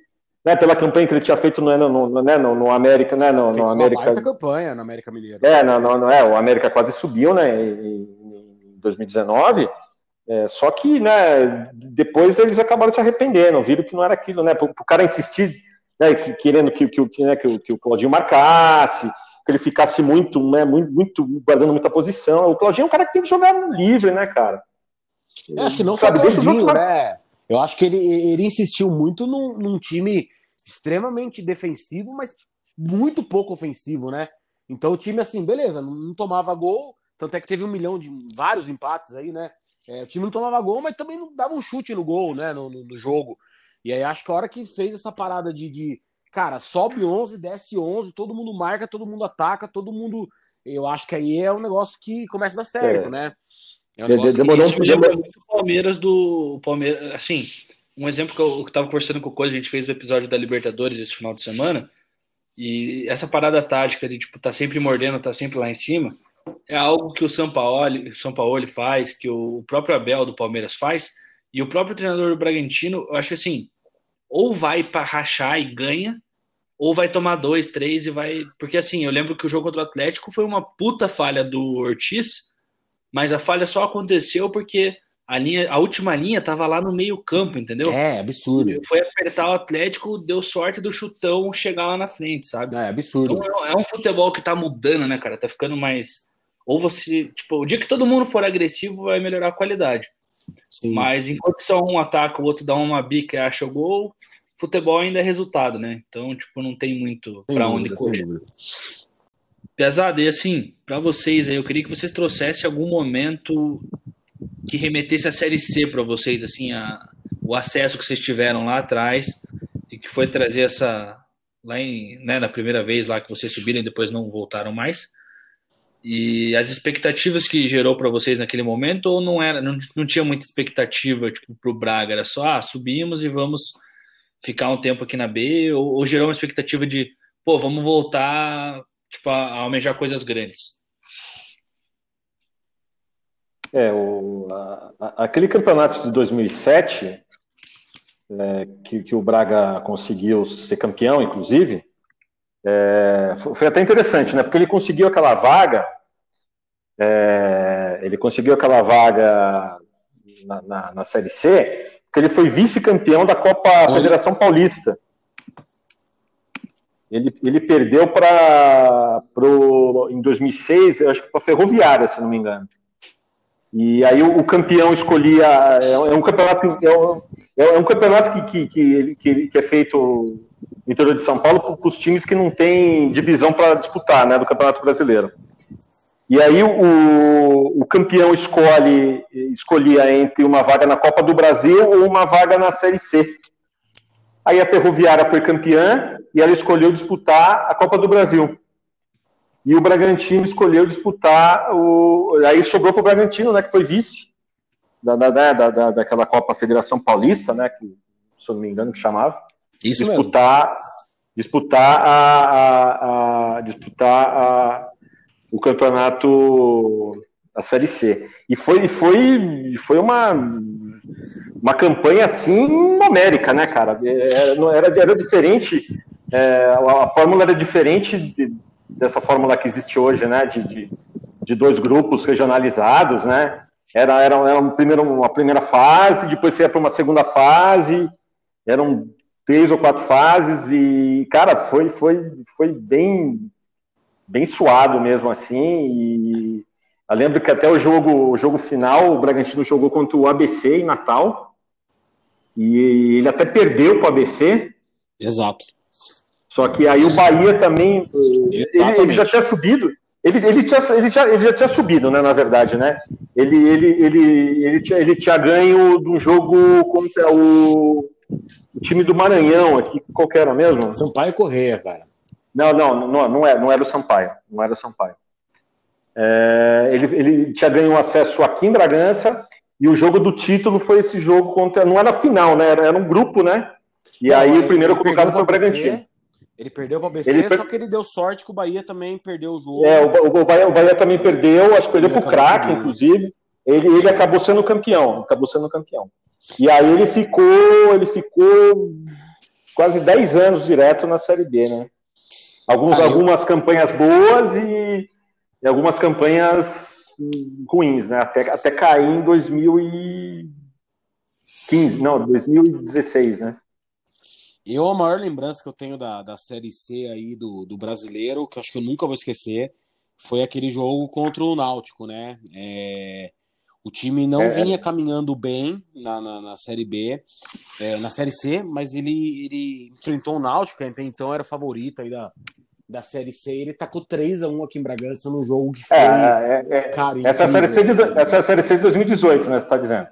né, pela campanha que ele tinha feito no, no, no, né, no, no América, né, no, no uma América. baita campanha no América Mineiro. É, não, não, é, o América quase subiu, né, em, em 2019. É, só que, né, depois eles acabaram se arrependendo, viram que não era aquilo, né, pro cara insistir, né, que- querendo que, que, que, né, que, o- que o Claudinho marcasse, que ele ficasse muito, né, muito, muito, guardando muita posição. O Claudinho é um cara que tem que jogar livre, né, cara? Eu acho que não Sabe, só deixa Claudinho, outros né? Eu acho que ele, ele insistiu muito num, num time extremamente defensivo, mas muito pouco ofensivo, né? Então o time, assim, beleza, não, não tomava gol, tanto é que teve um milhão de vários empates aí, né? É, o time não tomava gol, mas também não dava um chute no gol, né? No, no- no jogo. E aí acho que a hora que fez essa parada de, de cara, sobe 11, desce 11, todo mundo marca, todo mundo ataca, todo mundo. Eu acho que aí é um negócio que começa a dar certo, É. né? É um demorou lembra muito o Palmeiras do. o Palmeiras, assim, um exemplo que eu, que tava conversando com o Coisa, a gente fez o episódio da Libertadores esse final de semana. E essa parada tática de tipo, tá sempre mordendo, tá sempre lá em cima, é algo que o São Paulo, o São Paulo faz, que o próprio Abel do Palmeiras faz, e o próprio treinador do Bragantino, eu acho assim, ou vai para rachar e ganha, ou vai tomar dois, três e vai. Porque assim, eu lembro que o jogo contra o Atlético foi uma puta falha do Ortiz, mas a falha só aconteceu porque a, linha, a última linha tava lá no meio campo, entendeu? É, absurdo. Foi apertar o Atlético, deu sorte do chutão chegar lá na frente, sabe? É absurdo. Então é um futebol que tá mudando, né, cara? Tá ficando mais. Ou você. Tipo, o dia que todo mundo for agressivo, vai melhorar a qualidade. Sim. Mas enquanto só um ataca, o outro dá uma bica e acha o gol, futebol ainda é resultado, né? Então, tipo, não tem muito dúvida, onde correr. Pesado, e assim, para vocês aí, eu queria que vocês trouxessem algum momento que remetesse a Série C para vocês, assim, a, o acesso que vocês tiveram lá atrás e que foi trazer essa lá em, né, na primeira vez lá que vocês subiram e depois não voltaram mais. E as expectativas que gerou para vocês naquele momento ou não era, não, não tinha muita expectativa tipo pro Braga, era só ah, subimos e vamos ficar um tempo aqui na B ou, ou gerou uma expectativa de, pô, vamos voltar tipo a, a almejar coisas grandes. É, o, a, aquele campeonato de 2007, é, que, que, o Braga conseguiu ser campeão, inclusive, é, foi até interessante, né? Porque ele conseguiu aquela vaga, é, ele conseguiu aquela vaga na, na, na Série C, porque ele foi vice-campeão da Copa Federação Paulista. Ele, ele perdeu para em 2006, acho que para Ferroviária, se não me engano. E aí o, o campeão escolhia. É, é, um campeonato, é um, é um campeonato que, que, que, que, é feito no interior de São Paulo para os times que não têm divisão para disputar, né, do Campeonato Brasileiro. E aí o, o campeão escolhe escolhia entre uma vaga na Copa do Brasil ou uma vaga na Série C. Aí a Ferroviária foi campeã e ela escolheu disputar a Copa do Brasil e o Bragantino escolheu disputar o. Aí sobrou para o Bragantino, né, que foi vice da, da, da, daquela Copa Federação Paulista, né, que, se eu não me engano, que chamava. Isso disputar, mesmo. Disputar a, a, a disputar a, o campeonato da Série C. E foi, foi, foi uma, uma campanha assim numérica, né, cara? Era, era, era diferente, é, a fórmula era diferente de, dessa fórmula que existe hoje, né, de, de, de dois grupos regionalizados, né, era, era, era um primeiro, uma primeira fase, depois você ia para uma segunda fase, eram três ou quatro fases e, cara, foi, foi, foi bem, bem suado mesmo assim e eu lembro que até o jogo, o jogo final, o Bragantino jogou contra o ABC em Natal e ele até perdeu para o ABC. Exato. Só que aí o Bahia também, ele, ele, já tinha subido, ele, ele, tinha, ele, já, ele já tinha subido, né, na verdade, né? Ele, ele, ele, ele, tinha, ele tinha ganho do jogo contra o, o time do Maranhão aqui, qual que era mesmo? Sampaio Correia, cara. Não, não, não, não, é, não era o Sampaio, não era o Sampaio. É, ele, ele tinha ganho acesso aqui em Bragança e o jogo do título foi esse jogo contra, não era final, né? Era, era um grupo, né? E não, aí o primeiro colocado foi o Bragantino. Ele perdeu para o ABC, ele per... só que ele deu sorte que o Bahia também perdeu o jogo. É, o, o, Bahia, o Bahia também perdeu, acho que perdeu para o craque, inclusive. Ele, ele acabou sendo campeão, acabou sendo campeão. E aí ele ficou, ele ficou quase 10 anos direto na Série B, né? Alguns, algumas campanhas boas e, e, algumas campanhas ruins, né? Até, até cair em 2015, não, 2016, né? Eu, a maior lembrança que eu tenho da, da Série C aí do, do brasileiro, que eu acho que eu nunca vou esquecer, foi aquele jogo contra o Náutico, né? É, o time não é. vinha caminhando bem na, na, na Série B, é, na Série C, mas ele, ele enfrentou o Náutico, que até então era favorito aí da, da Série C, ele tacou 3 a 1 aqui em Bragança num jogo que foi. É, é, é cara, essa, é a série C de, essa é a Série C de 2018, né? Você está dizendo?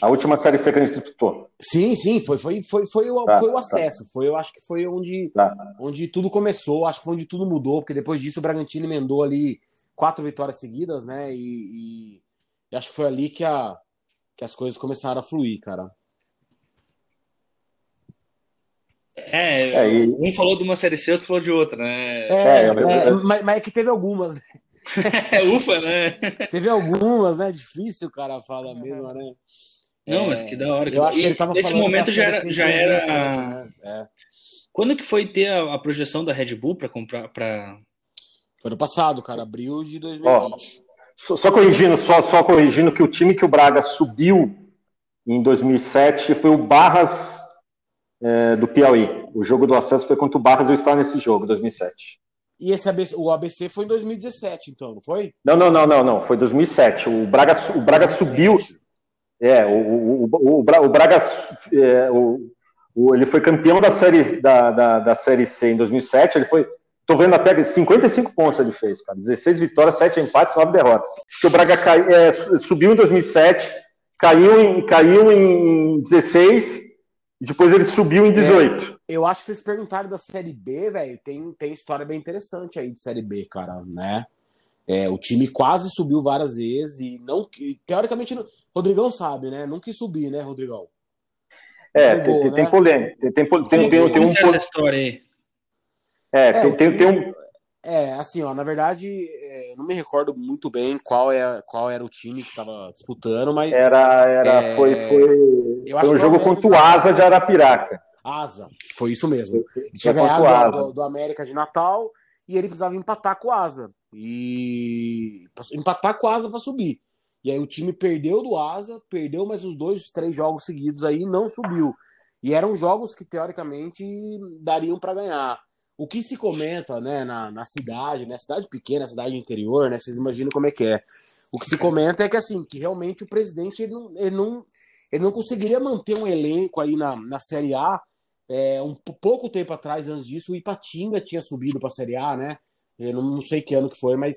A última Série C que a gente disputou. Sim, sim, foi, foi, foi, foi, o, tá, foi o tá. acesso. Tá. Foi, eu acho que foi onde, tá. onde tudo começou, acho que foi onde tudo mudou, porque depois disso o Bragantino emendou ali quatro vitórias seguidas, né? E, e, e acho que foi ali que, a, que as coisas começaram a fluir, cara. É, é e... um falou de uma série C, outro falou de outra, né? É, é, é mas, mas, é que teve algumas, né? Ufa, né? Teve algumas, né? Difícil o cara fala mesmo, né? Não, mas que da hora. Eu acho que ele tava Nesse momento já era. Já era... Né? Quando que foi ter a, a projeção da Red Bull para comprar? Pra... Foi no passado, cara, abril de 2020. só, só, corrigindo, só, só corrigindo que o time que o Braga subiu em 2007 foi o Barras é, do Piauí. O jogo do acesso foi contra o Barras, eu estava nesse jogo, 2007. E esse ABC, o ABC foi em 2017, então, não foi? Não, não, não, não, não. Foi 2007. O Braga, o Braga subiu. É, o, o, o, o Braga, é, o, O, ele foi campeão da série, da, da, da série C em 2007. Ele foi. Tô vendo até 55 pontos ele fez, cara. 16 vitórias, 7 empates, 9 derrotas. Porque o Braga cai, é, subiu em 2007, caiu em, caiu em 16, depois ele subiu em 18. É, eu acho que vocês perguntaram da Série B, velho. Tem, tem história bem interessante aí de Série B, cara, né? É, o time quase subiu várias vezes e não. Teoricamente, Rodrigão sabe, né? Não quis subir, né, Rodrigão? É, tem, tem, né? tem polêmica. Tem, tem, tem, tem, tem, tem um. Essa história aí. É, é tem, tem, tem um. É, assim, ó, na verdade, é, eu não me recordo muito bem qual, é, qual era o time que estava disputando, mas. Era, era, é, foi, foi, foi um jogo contra o Asa de Arapiraca. Asa, foi isso mesmo. Ele tinha ganhado do, do, América de Natal e ele precisava empatar com o Asa. E empatar com o Asa para subir. E aí o time perdeu do Asa, perdeu mais uns dois, três jogos seguidos aí, não subiu. E eram jogos que teoricamente dariam para ganhar. O que se comenta, né, na, na cidade, né, cidade pequena, cidade interior, né, vocês imaginam como é que é. O que se comenta é que assim, que realmente o presidente ele não, ele não, ele não conseguiria manter um elenco aí na, na Série A. É, um pouco tempo atrás, antes disso, o Ipatinga tinha subido para a Série A, né? Eu não, não sei que ano que foi, mas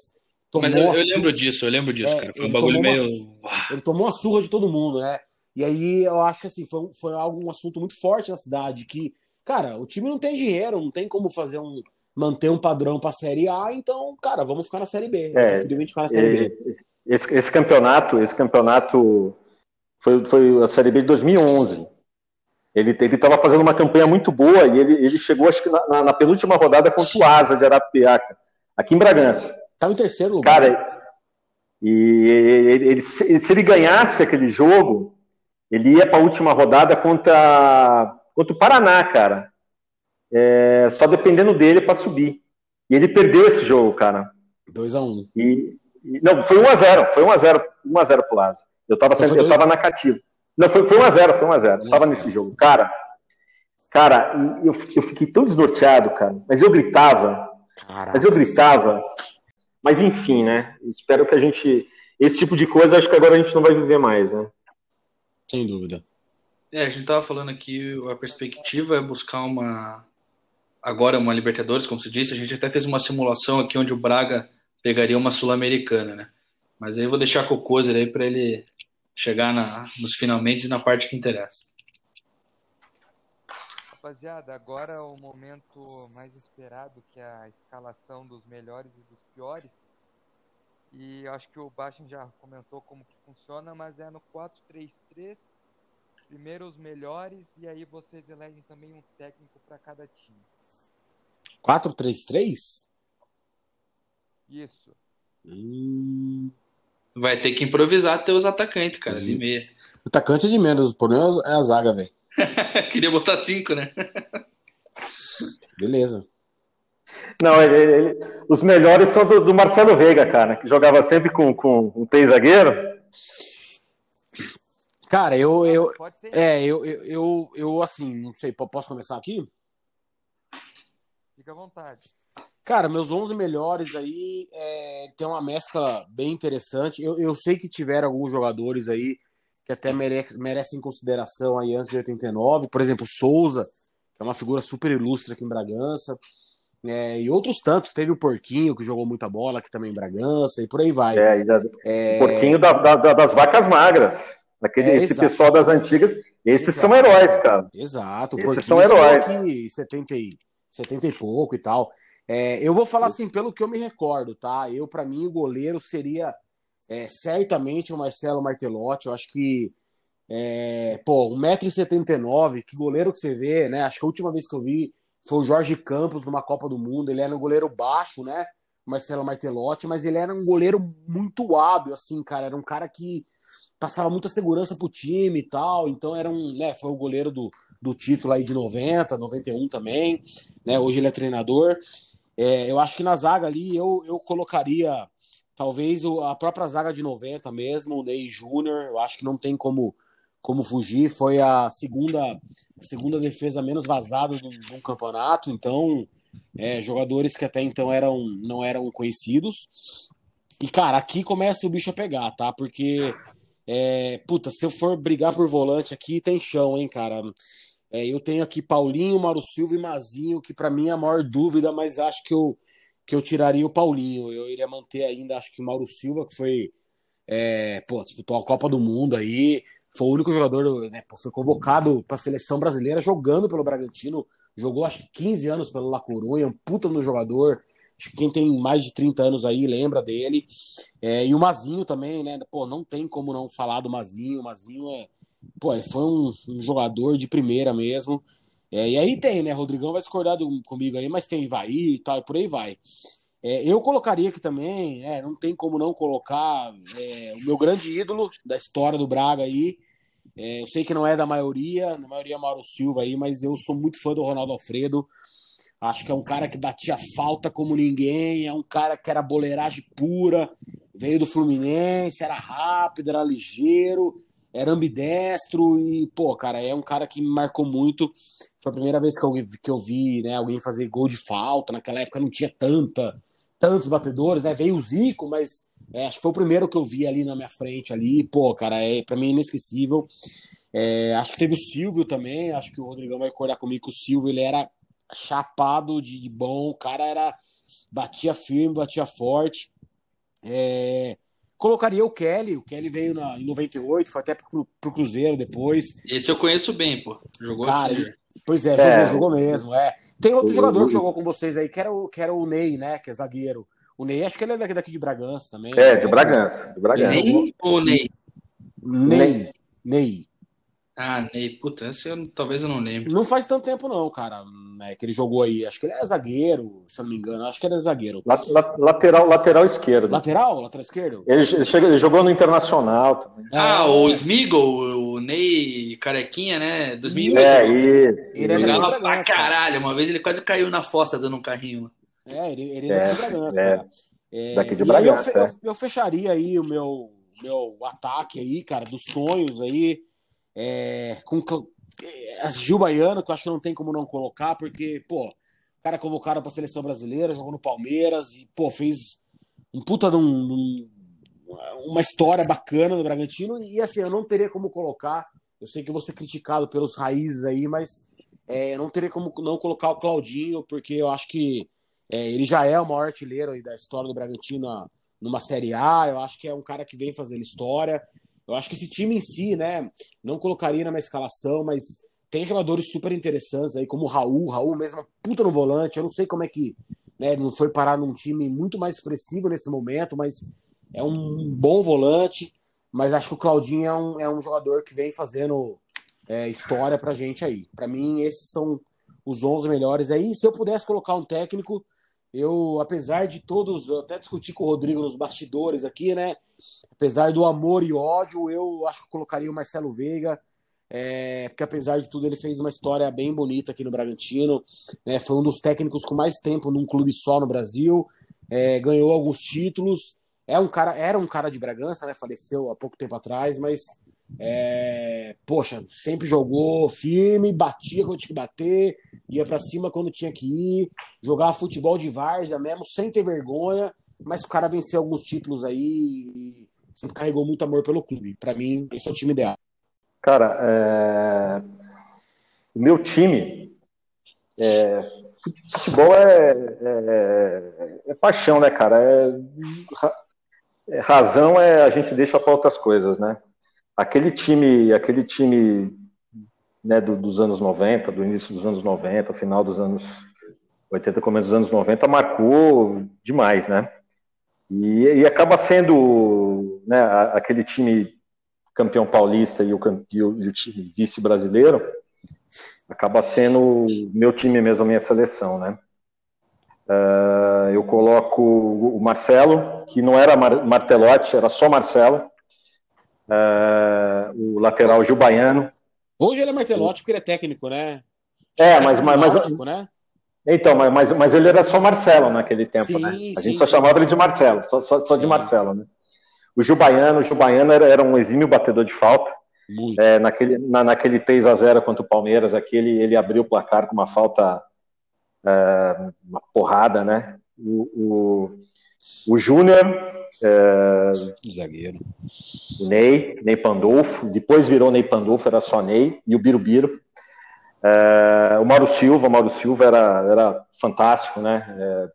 mas eu, eu lembro disso, eu lembro disso, é, cara. Foi um bagulho meio. Uma, ele tomou a surra de todo mundo, né? E aí eu acho que assim, foi, foi algo, um assunto muito forte na cidade, que, cara, o time não tem dinheiro, não tem como fazer um. manter um padrão pra Série A, então, cara, vamos ficar na Série B. É, ficar na Série e, B. Esse, esse campeonato, esse campeonato foi, foi a Série B de 2011. Ele estava fazendo uma campanha muito boa e ele, ele chegou, acho que na, na penúltima rodada contra o Asa de Arapiaca, aqui em Bragança. Tava em terceiro lugar. Cara, e ele, ele, se ele ganhasse aquele jogo, ele ia para a última rodada contra, contra o Paraná, cara. É, só dependendo dele para subir. E ele perdeu esse jogo, cara. 2x1. Um. E, e, não, foi 1x0. Foi 1x0 1x0 pro Asa. Eu tava, sendo, eu tava na cativa. Não, foi, foi 1x0, foi 1x0. Eu tava nesse jogo. Cara, cara, eu, eu fiquei tão desnorteado, cara. Mas eu gritava. Caraca. Mas eu gritava. Mas enfim, né? Espero que a gente. Esse tipo de coisa acho que agora a gente não vai viver mais, né? Sem dúvida. É, a gente tava falando aqui, a perspectiva é buscar uma. Agora uma Libertadores, como se disse. A gente até fez uma simulação aqui onde o Braga pegaria uma Sul-Americana, né? Mas aí eu vou deixar com o Kozer aí para ele chegar na, nos finalmente e na parte que interessa. Rapaziada, agora é o momento mais esperado, que é a escalação dos melhores e dos piores. E acho que o Bachin já comentou como que funciona, mas é no 4-3-3. Primeiro os melhores e aí vocês elegem também um técnico para cada time. 4-3-3? Isso. Hum... Vai ter que improvisar teus atacantes, cara, de meia. O atacante é de menos, o problema é a zaga, velho. Queria botar cinco, né? Beleza. Não, ele, ele, os melhores são do, do, Marcelo Veiga, cara, que jogava sempre com, com um três zagueiro. Cara, eu, eu, é, eu, eu, eu, eu, assim, não sei, posso começar aqui? Fica à vontade. Cara, meus 11 melhores aí é, tem uma mescla bem interessante. Eu, eu sei que tiveram alguns jogadores aí que até merece, merecem consideração aí antes de 89. Por exemplo, Souza, que é uma figura super ilustre aqui em Bragança. É, e outros tantos. Teve o Porquinho, que jogou muita bola aqui também em Bragança, e por aí vai. É, da, é... Porquinho da, da, das vacas magras. Daquele, é, esse pessoal das antigas. Esses exato. são heróis, cara. Exato. Esses são heróis. Aqui 70 e, 70 e pouco e tal. É, eu vou falar assim, pelo que eu me recordo, tá? Eu, para mim, o goleiro seria é, certamente o Marcelo Martelotti, eu acho que é, pô, 1,79m, que goleiro que você vê, né? Acho que a última vez que eu vi foi o Jorge Campos numa Copa do Mundo. Ele era um goleiro baixo, né? Marcelo Martelotti, mas ele era um goleiro muito hábil, assim, cara. Era um cara que passava muita segurança pro time e tal. Então era um, né? Foi o goleiro do, do título aí de 90, 91 também, né? Hoje ele é treinador. É, eu acho que na zaga ali eu, eu colocaria Talvez a própria zaga de 90 mesmo, o Ney Júnior, eu acho que não tem como, como fugir. Foi a segunda, segunda defesa menos vazada do, do campeonato, então é, jogadores que até então eram, não eram conhecidos. E, cara, aqui começa o bicho a pegar, tá? Porque, é, puta, se eu for brigar por volante aqui, tem chão, hein, cara? É, eu tenho aqui Paulinho, Mauro Silva e Mazinho, que para mim é a maior dúvida, mas acho que eu, que eu tiraria o Paulinho. Eu iria manter ainda, acho que Mauro Silva, que foi. É, pô, disputou a Copa do Mundo aí, foi o único jogador, né, foi convocado para a seleção brasileira jogando pelo Bragantino, jogou acho que 15 anos pelo La Coruña, um puta no jogador. Acho que quem tem mais de 30 anos aí lembra dele. É, e o Mazinho também, né? Pô, não tem como não falar do Mazinho. O Mazinho é, pô, foi um, um jogador de primeira mesmo. É, e aí tem, né? Rodrigão vai discordar do, comigo aí, mas tem Ivaí e tal, e por aí vai. É, eu colocaria aqui também, é, não tem como não colocar é, o meu grande ídolo da história do Braga aí. É, eu sei que não é da maioria, na maioria é Mauro Silva aí, mas eu sou muito fã do Ronaldo Alfredo. Acho que é um cara que batia falta como ninguém, é um cara que era boleiragem pura, veio do Fluminense, era rápido, era ligeiro, era ambidestro e, pô, cara, é um cara que me marcou muito. Foi a primeira vez que eu, que eu vi né, alguém fazer gol de falta. Naquela época não tinha tanta, tantos batedores, né? Veio o Zico, mas é, acho que foi o primeiro que eu vi ali na minha frente ali. Pô, cara, é para mim é inesquecível. É, acho que teve o Silvio também. Acho que o Rodrigão vai acordar comigo que o Silvio ele era chapado de bom. O cara era batia firme, batia forte. É, Colocaria o Kelly, o Kelly veio na, em 98, foi até pro, pro Cruzeiro depois. Esse eu conheço bem, pô. Jogou Cara, aqui. Pois é, jogou, é. jogou mesmo. É. Tem outro o, jogador que jogou com vocês aí, que era, o, que era o Ney, né? Que é zagueiro. O Ney, acho que ele é daqui, daqui de Bragança também. É, né? de Bragança. De Bragança. Ney ou Ney? Ney. Ney. Ah, Ney, puta, esse eu, talvez eu não lembre. Não faz tanto tempo, não, cara, né, que ele jogou aí. Acho que ele é zagueiro, se eu não me engano. Acho que ele é zagueiro. lateral, lateral esquerdo. Lateral? Lateral esquerdo? Ele, ele, chega, ele jogou no Internacional também. Ah, é. o Smigol, o Ney Carequinha, né? 2008. É, isso. Ele é jogava pra caralho. Uma vez ele quase caiu na fossa dando um carrinho. É, ele, ele é, é daqui de Bragança, é. cara. É, daqui de Bragança. Eu, eu, eu fecharia aí o meu, meu ataque aí, cara, dos sonhos aí é, com é, Gil Baiano, que eu acho que não tem como não colocar, porque, pô, o cara convocado para a seleção brasileira, jogou no Palmeiras e, pô, fez um puta de um, um, uma história bacana no Bragantino. E assim, eu não teria como colocar. Eu sei que eu vou ser criticado pelos raízes aí, mas é, eu não teria como não colocar o Claudinho, porque eu acho que é, ele já é o maior artilheiro da história do Bragantino numa Série A. Eu acho que é um cara que vem fazendo história. Eu acho que esse time em si, né, não colocaria na minha escalação, mas tem jogadores super interessantes aí, como o Raul. Raul mesmo, é puta no volante. Eu não sei como é que né, não foi parar num time muito mais expressivo nesse momento, mas é um bom volante. Mas acho que o Claudinho é um, é um jogador que vem fazendo é, história pra gente aí. Para mim, esses são os 11 melhores aí. Se eu pudesse colocar um técnico, eu, apesar de todos, eu até discuti com o Rodrigo nos bastidores aqui, né? apesar do amor e ódio, eu acho que colocaria o Marcelo Veiga, é, porque apesar de tudo ele fez uma história bem bonita aqui no Bragantino, né, foi um dos técnicos com mais tempo num clube só no Brasil, é, ganhou alguns títulos, é um cara, era um cara de Bragança, né, faleceu há pouco tempo atrás, mas é, poxa, sempre jogou firme, batia quando tinha que bater, ia para cima quando tinha que ir, jogava futebol de várzea mesmo, sem ter vergonha, mas o cara venceu alguns títulos aí e sempre carregou muito amor pelo clube. Para mim, esse é o time ideal. Cara, é... o meu time. É... Futebol é, é, é, paixão, né, cara? É... razão é a gente deixa para outras coisas, né? Aquele time, aquele time né, do, dos anos 90, do início dos anos 90, final dos anos 80, começo dos anos 90, marcou demais, né? E, e acaba sendo né, aquele time campeão paulista e o, e o, e o time vice brasileiro, acaba sendo meu time mesmo, a minha seleção, né? Uh, eu coloco o Marcelo, que não era Mar Martelotti, era só Marcelo. Uh, o lateral Gil Baiano. Hoje ele é Martelotti porque ele é técnico, né? É, mas, mas, mas, né? Então, mas, mas ele era só Marcelo naquele tempo, sim, né? A gente sim, só sim. chamava ele de Marcelo, só, só, só de Marcelo, né? O Gil Baiano, o Gil Baiano era, era um exímio batedor de falta. É, naquele, na, naquele 3 a 0 contra o Palmeiras, aquele, ele abriu o placar com uma falta, é, uma porrada, né? O, o, o Júnior, é, zagueiro, Ney, Ney Pandolfo, depois virou Ney Pandolfo, era só Ney, e o Birubiru. É, o Mauro Silva, o Mauro Silva era, era fantástico, né? É,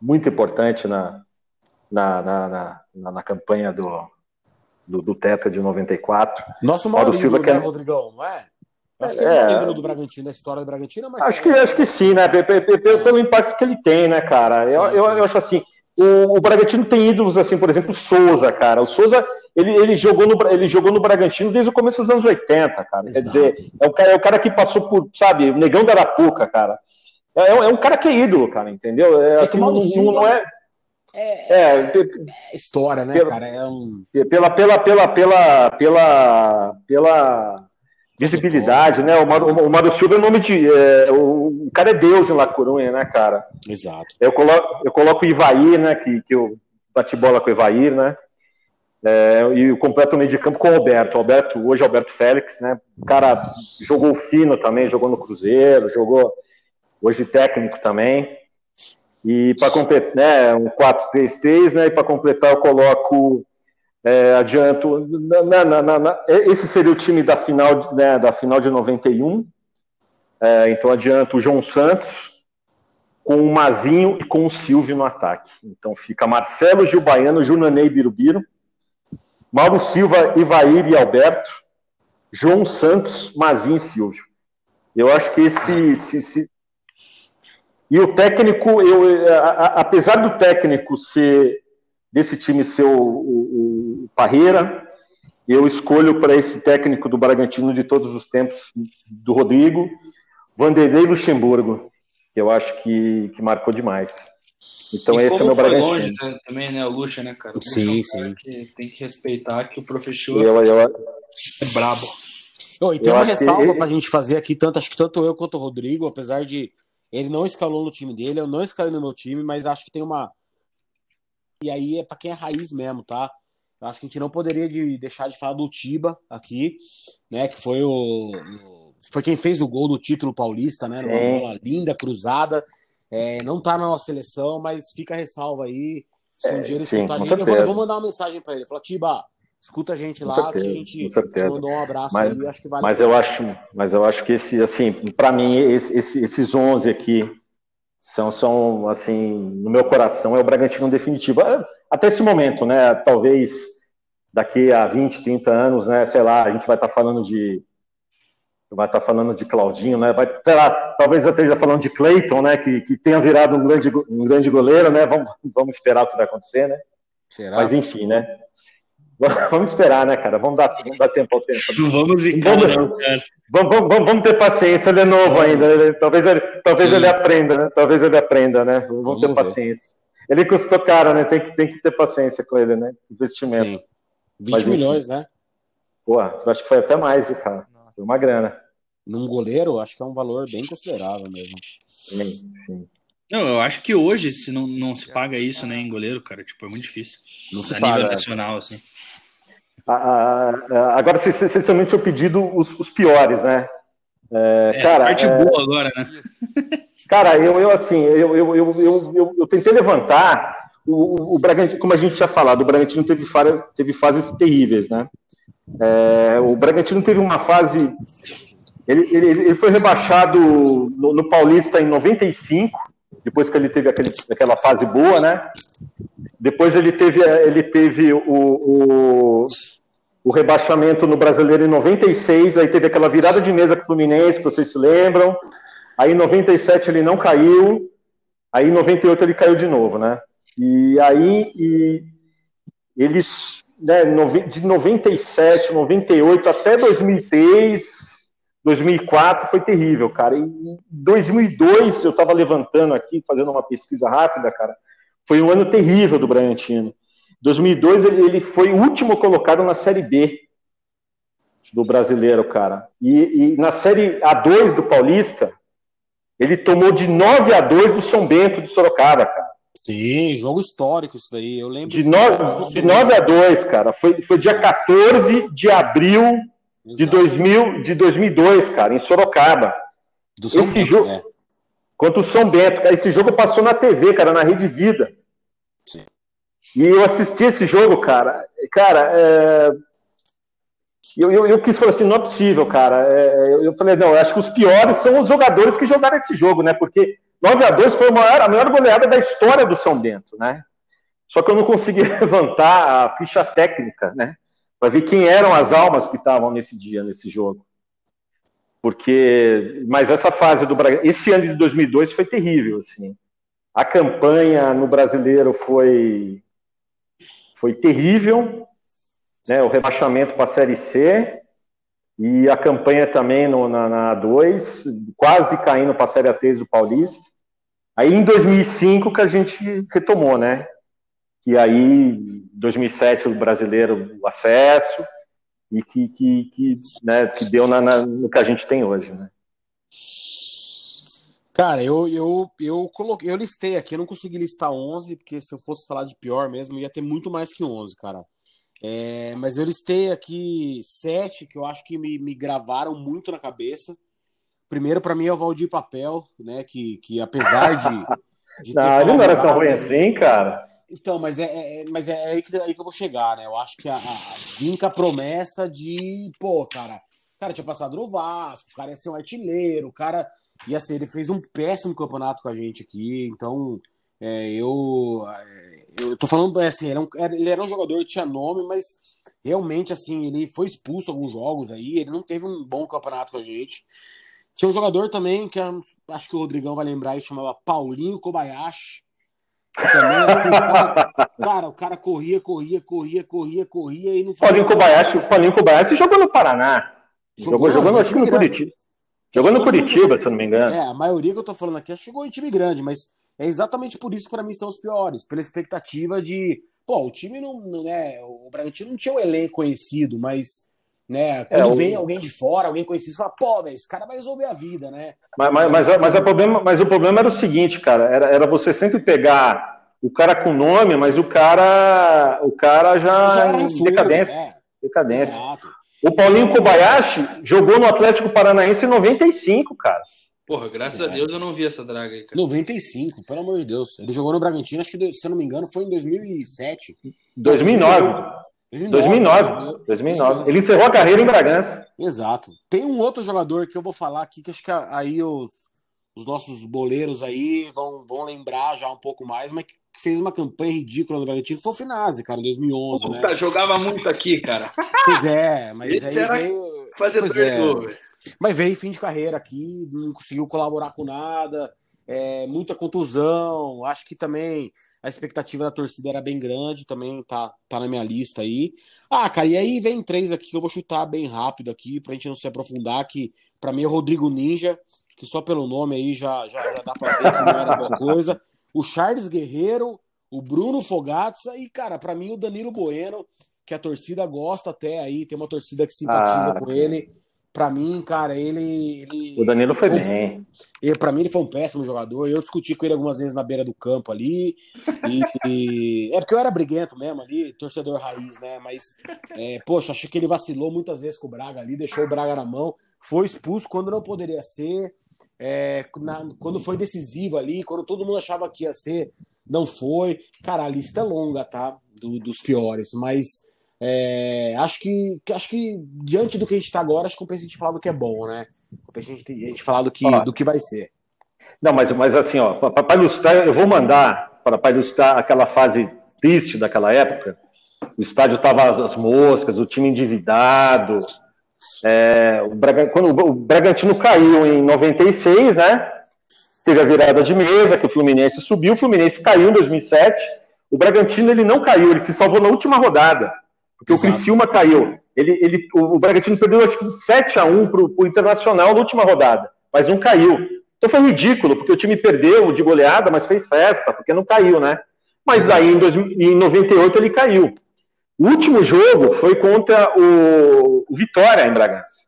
muito importante na, na, na, na, na campanha do, do, do Tetra de 94. Nosso Mauro, Silva, que é... Rodrigão, não é? Acho que ele é, é do Bragantino, da história do Bragantino, mas. Acho que, acho que sim, né? Pelo, impacto que ele tem, né, cara? Sim, eu, sim. Eu, eu acho assim. O, o Bragantino tem ídolos, assim, por exemplo, o Souza, cara. O Souza, ele, ele, jogou no, ele jogou no Bragantino desde o começo dos anos 80, cara. Exato. Quer dizer, é o, cara, é o cara que passou por, sabe, o negão da Arapuca, cara. É, é um cara que é ídolo, cara, entendeu? É, assim, não, não, é. É, é, é, história, né, pela, cara? É um... Pela, pela, pela, pela, pela, pela visibilidade, né? O Mário, o Silva é nome de. É, o, o, cara é Deus em La Corunha, né, cara? Exato. Eu coloco, eu coloco o Ivair, né? Que, que eu bati bola com o Ivair, né? É, e completo meio de campo com o Alberto. Alberto, hoje é Alberto Félix, né? O cara jogou fino também, jogou no Cruzeiro, jogou hoje técnico também. E para completar, né, um 4-3-3, né? E para completar, eu coloco é, adianto. Na, na, na, esse seria o time da final, né, da final de 91. É, então adianto o João Santos com o Mazinho e com o Silvio no ataque. Então fica Marcelo Gil Baiano, Junanei Birubiru, Mauro Silva, Ivair e Alberto, João Santos, Mazinho e Silvio. Eu acho que esse, esse, esse... e o técnico, eu, a, a, apesar do técnico ser desse time ser o, o Parreira, eu escolho para esse técnico do Bragantino de todos os tempos, do Rodrigo, Vanderlei Luxemburgo, que eu acho que, que marcou demais. Então e esse é o meu Bragantino. longe também, né, o Lucha, né, cara? O sim, é um sim. Que tem que respeitar que o professor eu, eu, é brabo. Oh, e tem eu uma ressalva ele... pra gente fazer aqui, tanto, acho que tanto eu quanto o Rodrigo, apesar de ele não escalou no time dele, eu não escalei no meu time, mas acho que tem uma, e aí é para quem é raiz mesmo, tá? Acho que a gente não poderia de deixar de falar do Tiba aqui, né? Que foi o, foi quem fez o gol do título paulista, né? Uma bola linda, cruzada. É, não tá na nossa seleção, mas fica a ressalva aí. Se um é, dia ele sim, escutar a gente, eu vou, eu vou, mandar uma mensagem para ele. Falar, Tiba, escuta a gente lá, certeza, que a gente te mandou um abraço mas, aí, acho que vale Mas eu acho, mas eu acho que esse, assim, para mim, esse, esse, esses 11 aqui são, são, assim, no meu coração é o Bragantino definitivo. É, até esse momento, né? Talvez daqui a 20, 30 anos, né? Sei lá, a gente vai estar tá falando de vai estar tá falando de Claudinho, né? Vai, sei lá, talvez eu esteja falando de Cleiton, né? Que, que tenha virado um grande, um grande goleiro, né? Vamos, vamos esperar o que vai acontecer, né? Será? Mas enfim, né? Vamos esperar, né, cara? Vamos dar, vamos dar tempo ao tempo. Não vamos encarar, vamos, vamos, vamos, vamos, ter paciência, ele é novo ainda. talvez ele, talvez ele aprenda, né? Talvez ele aprenda, né? Vamos, vamos ter ver. paciência. Ele custou caro, né? Tem que, tem que ter paciência com ele, né? Investimento. Sim. 20 Mas, milhões, né? Pô, acho que foi até mais, viu, cara? Foi uma grana. Num goleiro, acho que é um valor bem considerável mesmo. Sim, sim. Não, eu acho que hoje, se não, não se paga isso, né, em goleiro, cara, tipo, é muito difícil. Não se a paga. nível nacional, assim. agora, vocês também tinham pedido os, os piores, né? É, é cara, a parte é... boa agora, né? Cara, eu, eu assim, eu, eu, eu, eu, eu tentei levantar o, o, Bragantino, como a gente tinha falado, o Bragantino teve, teve fases terríveis, né? É, o Bragantino teve uma fase. Ele, ele, ele foi rebaixado no, no, Paulista em 95, depois que ele teve aquele, aquela fase boa, né? Depois ele teve, ele teve o, o, o, rebaixamento no Brasileiro em 96, aí teve aquela virada de mesa com o Fluminense, que vocês se lembram. Aí em 97 ele não caiu, aí em 98 ele caiu de novo, né? E aí e eles, né, de 97, 98 até 2003, 2004 foi terrível, cara. Em 2002 eu estava levantando aqui, fazendo uma pesquisa rápida, cara. Foi um ano terrível do Bragantino. 2002 ele, ele foi o último colocado na Série B do brasileiro, cara. E, e, na Série A2 do Paulista, ele tomou de 9 a 2 do São Bento de Sorocaba, cara. Sim, jogo histórico isso daí, eu lembro. De 9, de 9 a 2, cara. Foi, foi dia 14 de abril de, 2000, de 2002, cara, em Sorocaba. Do São esse Bento, jogo, é. Contra o São Bento. Cara, esse jogo passou na TV, cara, na Rede Vida. Sim. E eu assisti esse jogo, cara. Cara, é... eu, eu, eu, quis falar assim, não é possível, cara. É, eu, eu, falei, não, eu acho que os piores são os jogadores que jogaram esse jogo, né? Porque 9 a 2 foi a maior, a maior goleada da história do São Bento, né? Só que eu não consegui levantar a ficha técnica, né? Para ver quem eram as almas que estavam nesse dia, nesse jogo. Porque, mas essa fase do Brasil, esse ano de 2002 foi terrível, assim. A campanha no Brasileiro foi foi terrível, né? O rebaixamento para a Série C e a campanha também no, na, na A2, quase caindo para a Série A3 do Paulista. Aí em 2005 que a gente retomou, né? Que aí, 2007, o brasileiro, o acesso, e que, que, que, né, que deu na, na, no que a gente tem hoje, né? Cara, eu, eu, eu coloquei, eu listei aqui, eu não consegui listar 11, porque se eu fosse falar de pior mesmo, ia ter muito mais que 11, cara. É, mas eu listei aqui sete que eu acho que me, me gravaram muito na cabeça. Primeiro, para mim, é o Valdir Papel, né? Que, que apesar de. de não, ele não era tão ruim assim, cara. Então, mas é, é, é mas é aí que, aí que eu vou chegar, né? Eu acho que a, a vinca a promessa de, pô, cara, o cara tinha passado no Vasco, o cara ia ser um artilheiro, o cara ia ser, ele fez um péssimo campeonato com a gente aqui, então é, eu, é, eu tô falando assim, ele era, um, ele era um jogador que tinha nome, mas realmente assim, ele foi expulso alguns jogos aí, ele não teve um bom campeonato com a gente. Tinha um jogador também, que acho que o Rodrigão vai lembrar, que chamava Paulinho Kobayashi. Também, assim, cara, cara, o cara corria, corria, corria, corria, corria e não. Paulinho Kobayashi, Paulinho Kobayashi jogou no Paraná. Jogou, jogou, no, time no Curitiba. Jogou no Curitiba, se eu não me engano. É, a maioria que eu tô falando aqui jogou em time grande, mas é exatamente por isso que para mim são os piores, pela expectativa de, pô, o time não, não né, o Bragantino não tinha um elenco conhecido, mas né? Quando é, vem o... alguém de fora, alguém conhecido, fala, pô, véio, esse cara vai resolver a vida, né? Mas, mas, mas, assim, mas, o problema, mas o problema era o seguinte, cara, era, era você sempre pegar o cara com nome, mas o cara, o cara já, já em fundo, decadência. É. decadência. Exato. O Paulinho Kobayashi jogou no Atlético Paranaense em 95, cara. Porra, graças é. a Deus eu não vi essa draga aí, cara. 95, pelo amor de Deus. Ele jogou no Bragantino, acho que, se eu não me engano, foi em 2007. 2009. 2009. 2009. 2009. Ele encerrou a carreira em Bragança. Exato. Tem um outro jogador que eu vou falar aqui, que acho que aí os, os nossos boleiros aí vão, vão lembrar já um pouco mais, mas que fez uma campanha ridícula no Bragantino, foi o Finazzi, cara, em 2011, Pô, né? Jogava muito aqui, cara. Pois é, mas Esse aí veio... Fazer pois é. Mas veio fim de carreira aqui, não conseguiu colaborar com nada, é, muita contusão, acho que também a expectativa da torcida era bem grande, também tá, tá na minha lista aí. Ah, cara, e aí vem três aqui que eu vou chutar bem rápido aqui, pra gente não se aprofundar, que para mim é o Rodrigo Ninja, que só pelo nome aí já, já, já dá pra ver que não era boa coisa. O Charles Guerreiro, o Bruno Fogatza e, cara, para mim o Danilo Bueno, que a torcida gosta até aí, tem uma torcida que simpatiza ah, com ele. Para mim, cara, ele, ele. O Danilo foi, foi bem. Para mim, ele foi um péssimo jogador. Eu discuti com ele algumas vezes na beira do campo ali. E, e... é porque eu era briguento mesmo ali, torcedor raiz, né? Mas, é, poxa, acho que ele vacilou muitas vezes com o Braga ali, deixou o Braga na mão. Foi expulso quando não poderia ser. É, na, quando foi decisivo ali, quando todo mundo achava que ia ser, não foi. Cara, a lista é longa, tá? Do, dos piores, mas é, acho que acho que diante do que a gente está agora, acho que compensa a gente falar do que é bom, né? Compensa a gente, a gente falar do que, do que vai ser. Não, mas, mas assim, ó, para ilustrar, eu vou mandar para ilustrar aquela fase triste daquela época. O estádio tava as moscas, o time endividado. É, o Braga, quando o Bragantino caiu em 96, né? Teve a virada de mesa, que o Fluminense subiu, o Fluminense caiu em 2007. O Bragantino ele não caiu, ele se salvou na última rodada. Porque Exato. o Criciúma caiu. Ele, ele, o Bragantino perdeu acho que 7 a 1 para o Internacional na última rodada, mas não caiu. Então foi ridículo, porque o time perdeu de goleada, mas fez festa, porque não caiu, né? Mas aí em, 2000, em 98 ele caiu. O último jogo foi contra o, o Vitória em Bragança.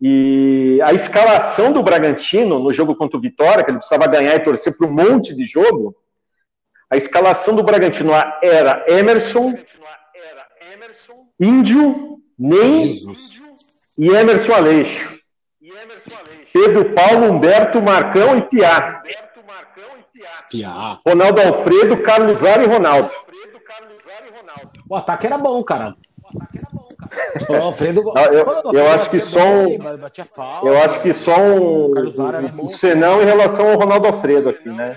E a escalação do Bragantino no jogo contra o Vitória, que ele precisava ganhar e torcer para um monte de jogo, a escalação do Bragantino era Emerson, Índio, Nem e Emerson Aleixo. Pedro Paulo, Humberto, Marcão e Piá. Piá. Ronaldo Alfredo, Carlos Zara e Ronaldo. O ataque era bom, cara. O Alfredo, Não, eu- eu acho que só um-. Eu acho que só um, um senão em relação ao Ronaldo Alfredo aqui, né?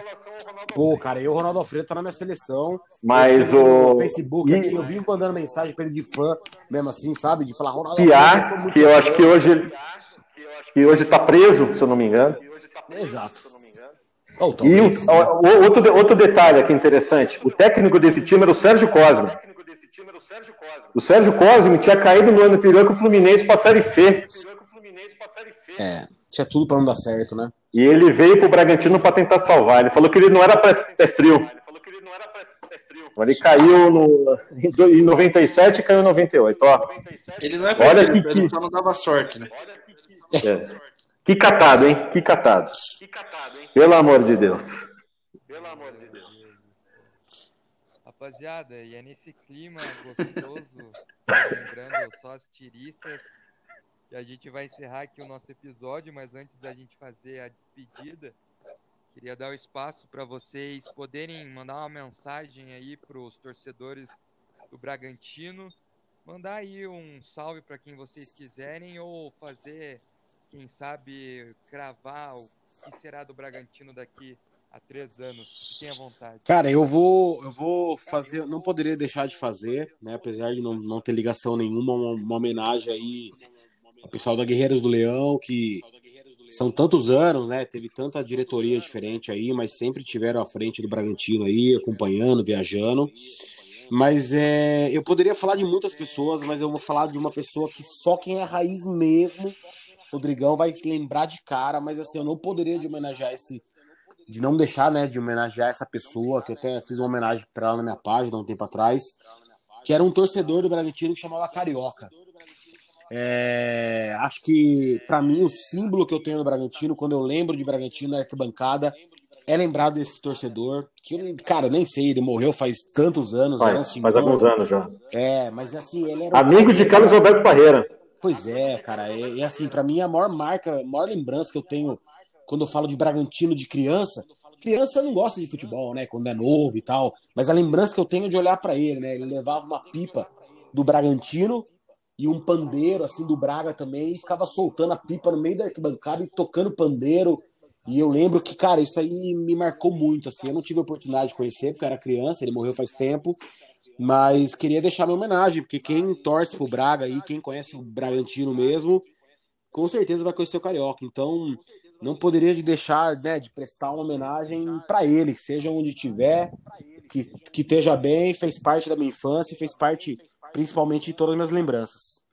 Pô, cara, eu, o Ronaldo Alfredo, tá na minha seleção. Mas o- no Facebook e- aqui, eu vivo mandando mensagem pra ele de fã, mesmo assim, sabe? De falar, Ronaldo Piá, Alfredo, eu que eu acho que hoje que hoje tá preso, se eu não me engano. Exato. Oh, E o- outro, outro detalhe aqui interessante: o técnico desse time era o Sérgio Cosme. O Sérgio Cosme tinha caído no ano anterior com o Fluminense para a Série C. É, tinha tudo pra não dar certo, né? E ele veio pro Bragantino para tentar salvar. Ele falou que ele não era pé, pé frio. Ele caiu no, em do- em 97 e caiu em 98. Ó, Ele não é Olha perfeito, que- ele só não dava sorte, né? É. Que catado, hein? Que catado. Pelo amor de Deus. Rapaziada, e é nesse clima gostoso, lembrando só as tiriças, que a gente vai encerrar aqui o nosso episódio, mas antes da gente fazer a despedida, queria dar o espaço para vocês poderem mandar uma mensagem aí para os torcedores do Bragantino, mandar aí um salve para quem vocês quiserem ou fazer, quem sabe, cravar o que será do Bragantino daqui a três anos. À vontade. Cara, eu vou, eu vou fazer, não poderia deixar de fazer, né? Apesar de não, não ter ligação nenhuma, uma, uma homenagem aí ao pessoal da Guerreiros do Leão, que são tantos anos, né? Teve tanta diretoria diferente aí, mas sempre tiveram à frente do Bragantino aí, acompanhando, viajando. Mas é, eu poderia falar de muitas pessoas, mas eu vou falar de uma pessoa que só quem é raiz mesmo, Rodrigão, vai se lembrar de cara, mas assim, eu não poderia de homenagear esse de não deixar, né, de homenagear essa pessoa, que eu até fiz uma homenagem para ela na minha página há um tempo atrás, que era um torcedor do Bragantino que chamava Carioca. É, acho que, para mim, o símbolo que eu tenho no Bragantino, quando eu lembro de Bragantino na arquibancada, é lembrar desse torcedor, que, eu, cara, nem sei, ele morreu faz tantos anos, era um Faz, alguns anos já. É, mas assim, ele era um Amigo cara de Carlos Roberto Parreira. Pois é, cara. E, e assim, pra mim, a maior marca, a maior lembrança que eu tenho quando eu falo de Bragantino de criança. Criança não gosta de futebol, né? Quando é novo e tal. Mas a lembrança que eu tenho é de olhar pra ele, né? Ele levava uma pipa do Bragantino e um pandeiro, assim, do Braga também, e ficava soltando a pipa no meio da arquibancada e tocando pandeiro. E eu lembro que, cara, isso aí me marcou muito, assim. Eu não tive a oportunidade de conhecer, porque eu era criança, ele morreu faz tempo. Mas queria deixar minha homenagem, porque quem torce pro Braga aí, quem conhece o Bragantino mesmo, com certeza vai conhecer o Carioca. Então, não poderia de deixar, né, de prestar uma homenagem para ele, seja onde estiver, que, que esteja bem, fez parte da minha infância, fez parte principalmente de todas as minhas lembranças.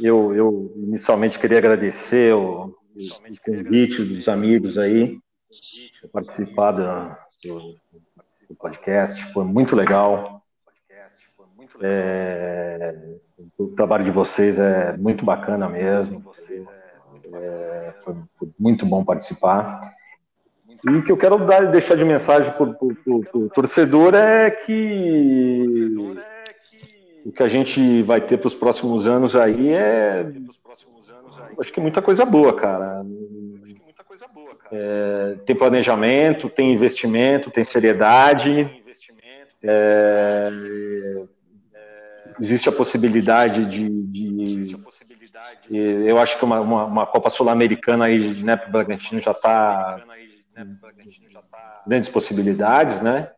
Eu, eu inicialmente queria agradecer o, o convite dos amigos aí, por participar da- do, do podcast, foi muito legal. É, o trabalho de vocês é muito bacana mesmo. É, foi, muito bom participar. E o que eu quero dar, deixar de mensagem para o torcedor é que o que a gente vai ter para os próximos anos aí é. Acho que muita coisa boa, cara. É, tem planejamento, tem investimento, tem seriedade. É, existe a possibilidade de, de- eu acho que uma, uma, uma Copa Sul-Americana aí, né, para o Bragantino já está grandes possibilidades, né?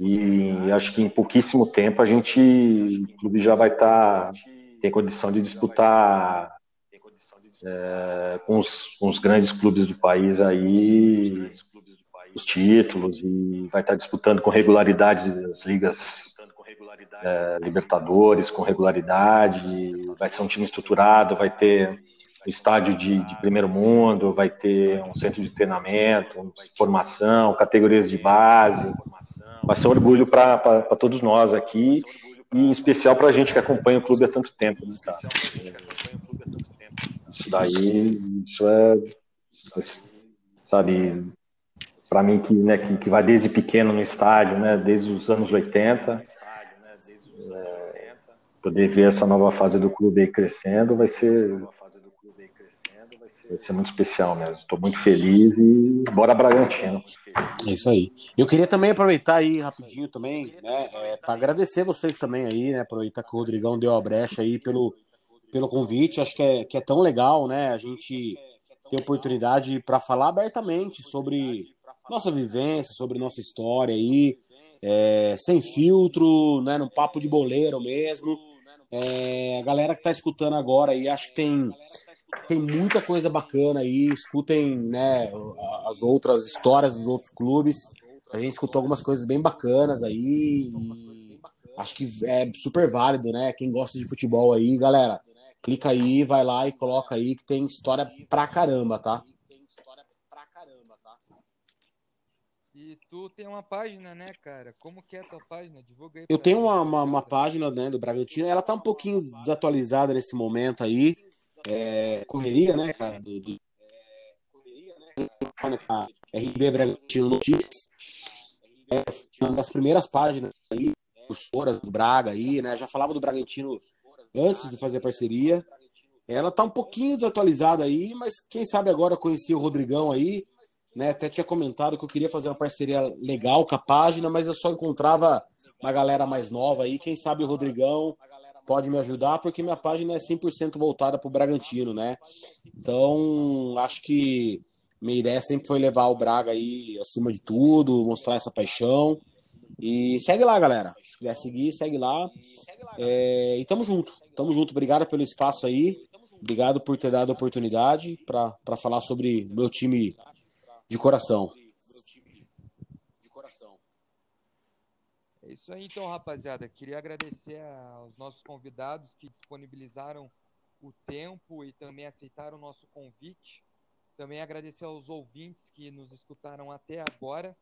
E acho que em pouquíssimo tempo a gente, o clube já vai estar, tem condição de disputar é, com, os, com os grandes clubes do país aí os títulos e vai estar disputando com regularidade as ligas é, Libertadores, com regularidade, vai ser um time estruturado, vai ter estádio de, de primeiro mundo, vai ter um centro de treinamento, formação, categorias de base, vai ser um orgulho para todos nós aqui e em especial para a gente que acompanha o clube há tanto tempo, né, cara? Isso daí, isso é, sabe, para mim que, né, que, que vai desde pequeno no estádio, né, desde os anos 80, é, poder ver essa nova fase do clube aí crescendo vai ser vai ser muito especial mesmo. Estou muito feliz e bora Bragantino. É isso aí. Eu queria também aproveitar aí rapidinho também, né, é, para agradecer vocês também aí, né, aproveitar que o Rodrigão deu a brecha aí pelo, pelo convite. Acho que é, que é tão legal, né, a gente ter oportunidade para falar abertamente sobre nossa vivência, sobre nossa história aí, é, sem filtro, né, no papo de boleiro mesmo. É, a galera que está escutando agora aí, acho que tem, tem muita coisa bacana aí. Escutem né, as outras histórias dos outros clubes. A gente escutou algumas coisas bem bacanas aí. acho que é super válido, né? Quem gosta de futebol aí, galera, clica aí, vai lá e coloca aí que tem história pra caramba, tá? E tu tem uma página, né, cara? Como que é a tua página? Divulga aí. Eu tenho uma, uma, uma, página né, do Bragantino, ela tá um pouquinho desatualizada nesse momento aí. É, correria, né, cara? Do, do... RB Bragantino Notícias. É uma das primeiras páginas aí, cursoras do Braga aí, né? Já falava do Bragantino antes de fazer parceria. Ela tá um pouquinho desatualizada aí, mas quem sabe agora conheci o Rodrigão aí né? Até tinha comentado que eu queria fazer uma parceria legal com a página, mas eu só encontrava uma galera mais nova aí. Quem sabe o Rodrigão pode me ajudar, porque minha página é 100% voltada para o Bragantino, né? Então, acho que minha ideia sempre foi levar o Braga aí acima de tudo, mostrar essa paixão. E segue lá, galera. Se quiser seguir, segue lá. É, e tamo junto. Tamo junto. Obrigado pelo espaço aí. Obrigado por ter dado a oportunidade para falar sobre meu time de coração. É isso aí, então, rapaziada. Queria agradecer aos nossos convidados que disponibilizaram o tempo e também aceitaram o nosso convite. Também agradecer aos ouvintes que nos escutaram até agora.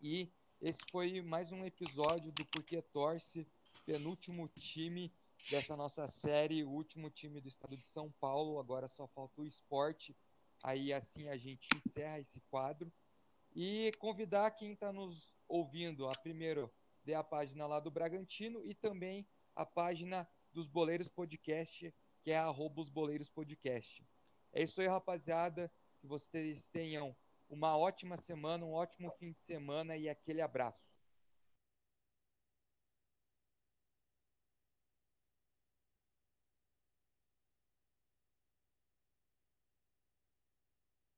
E esse foi mais um episódio do Porque Torce, penúltimo time dessa nossa série, o último time do estado de São Paulo. Agora só falta o esporte Aí assim a gente encerra esse quadro e convidar quem está nos ouvindo a primeiro ver a página lá do Bragantino e também a página dos Boleiros Podcast, que é arroba os Boleiros Podcast. É isso aí, rapaziada. Que vocês tenham uma ótima semana, um ótimo fim de semana e aquele abraço.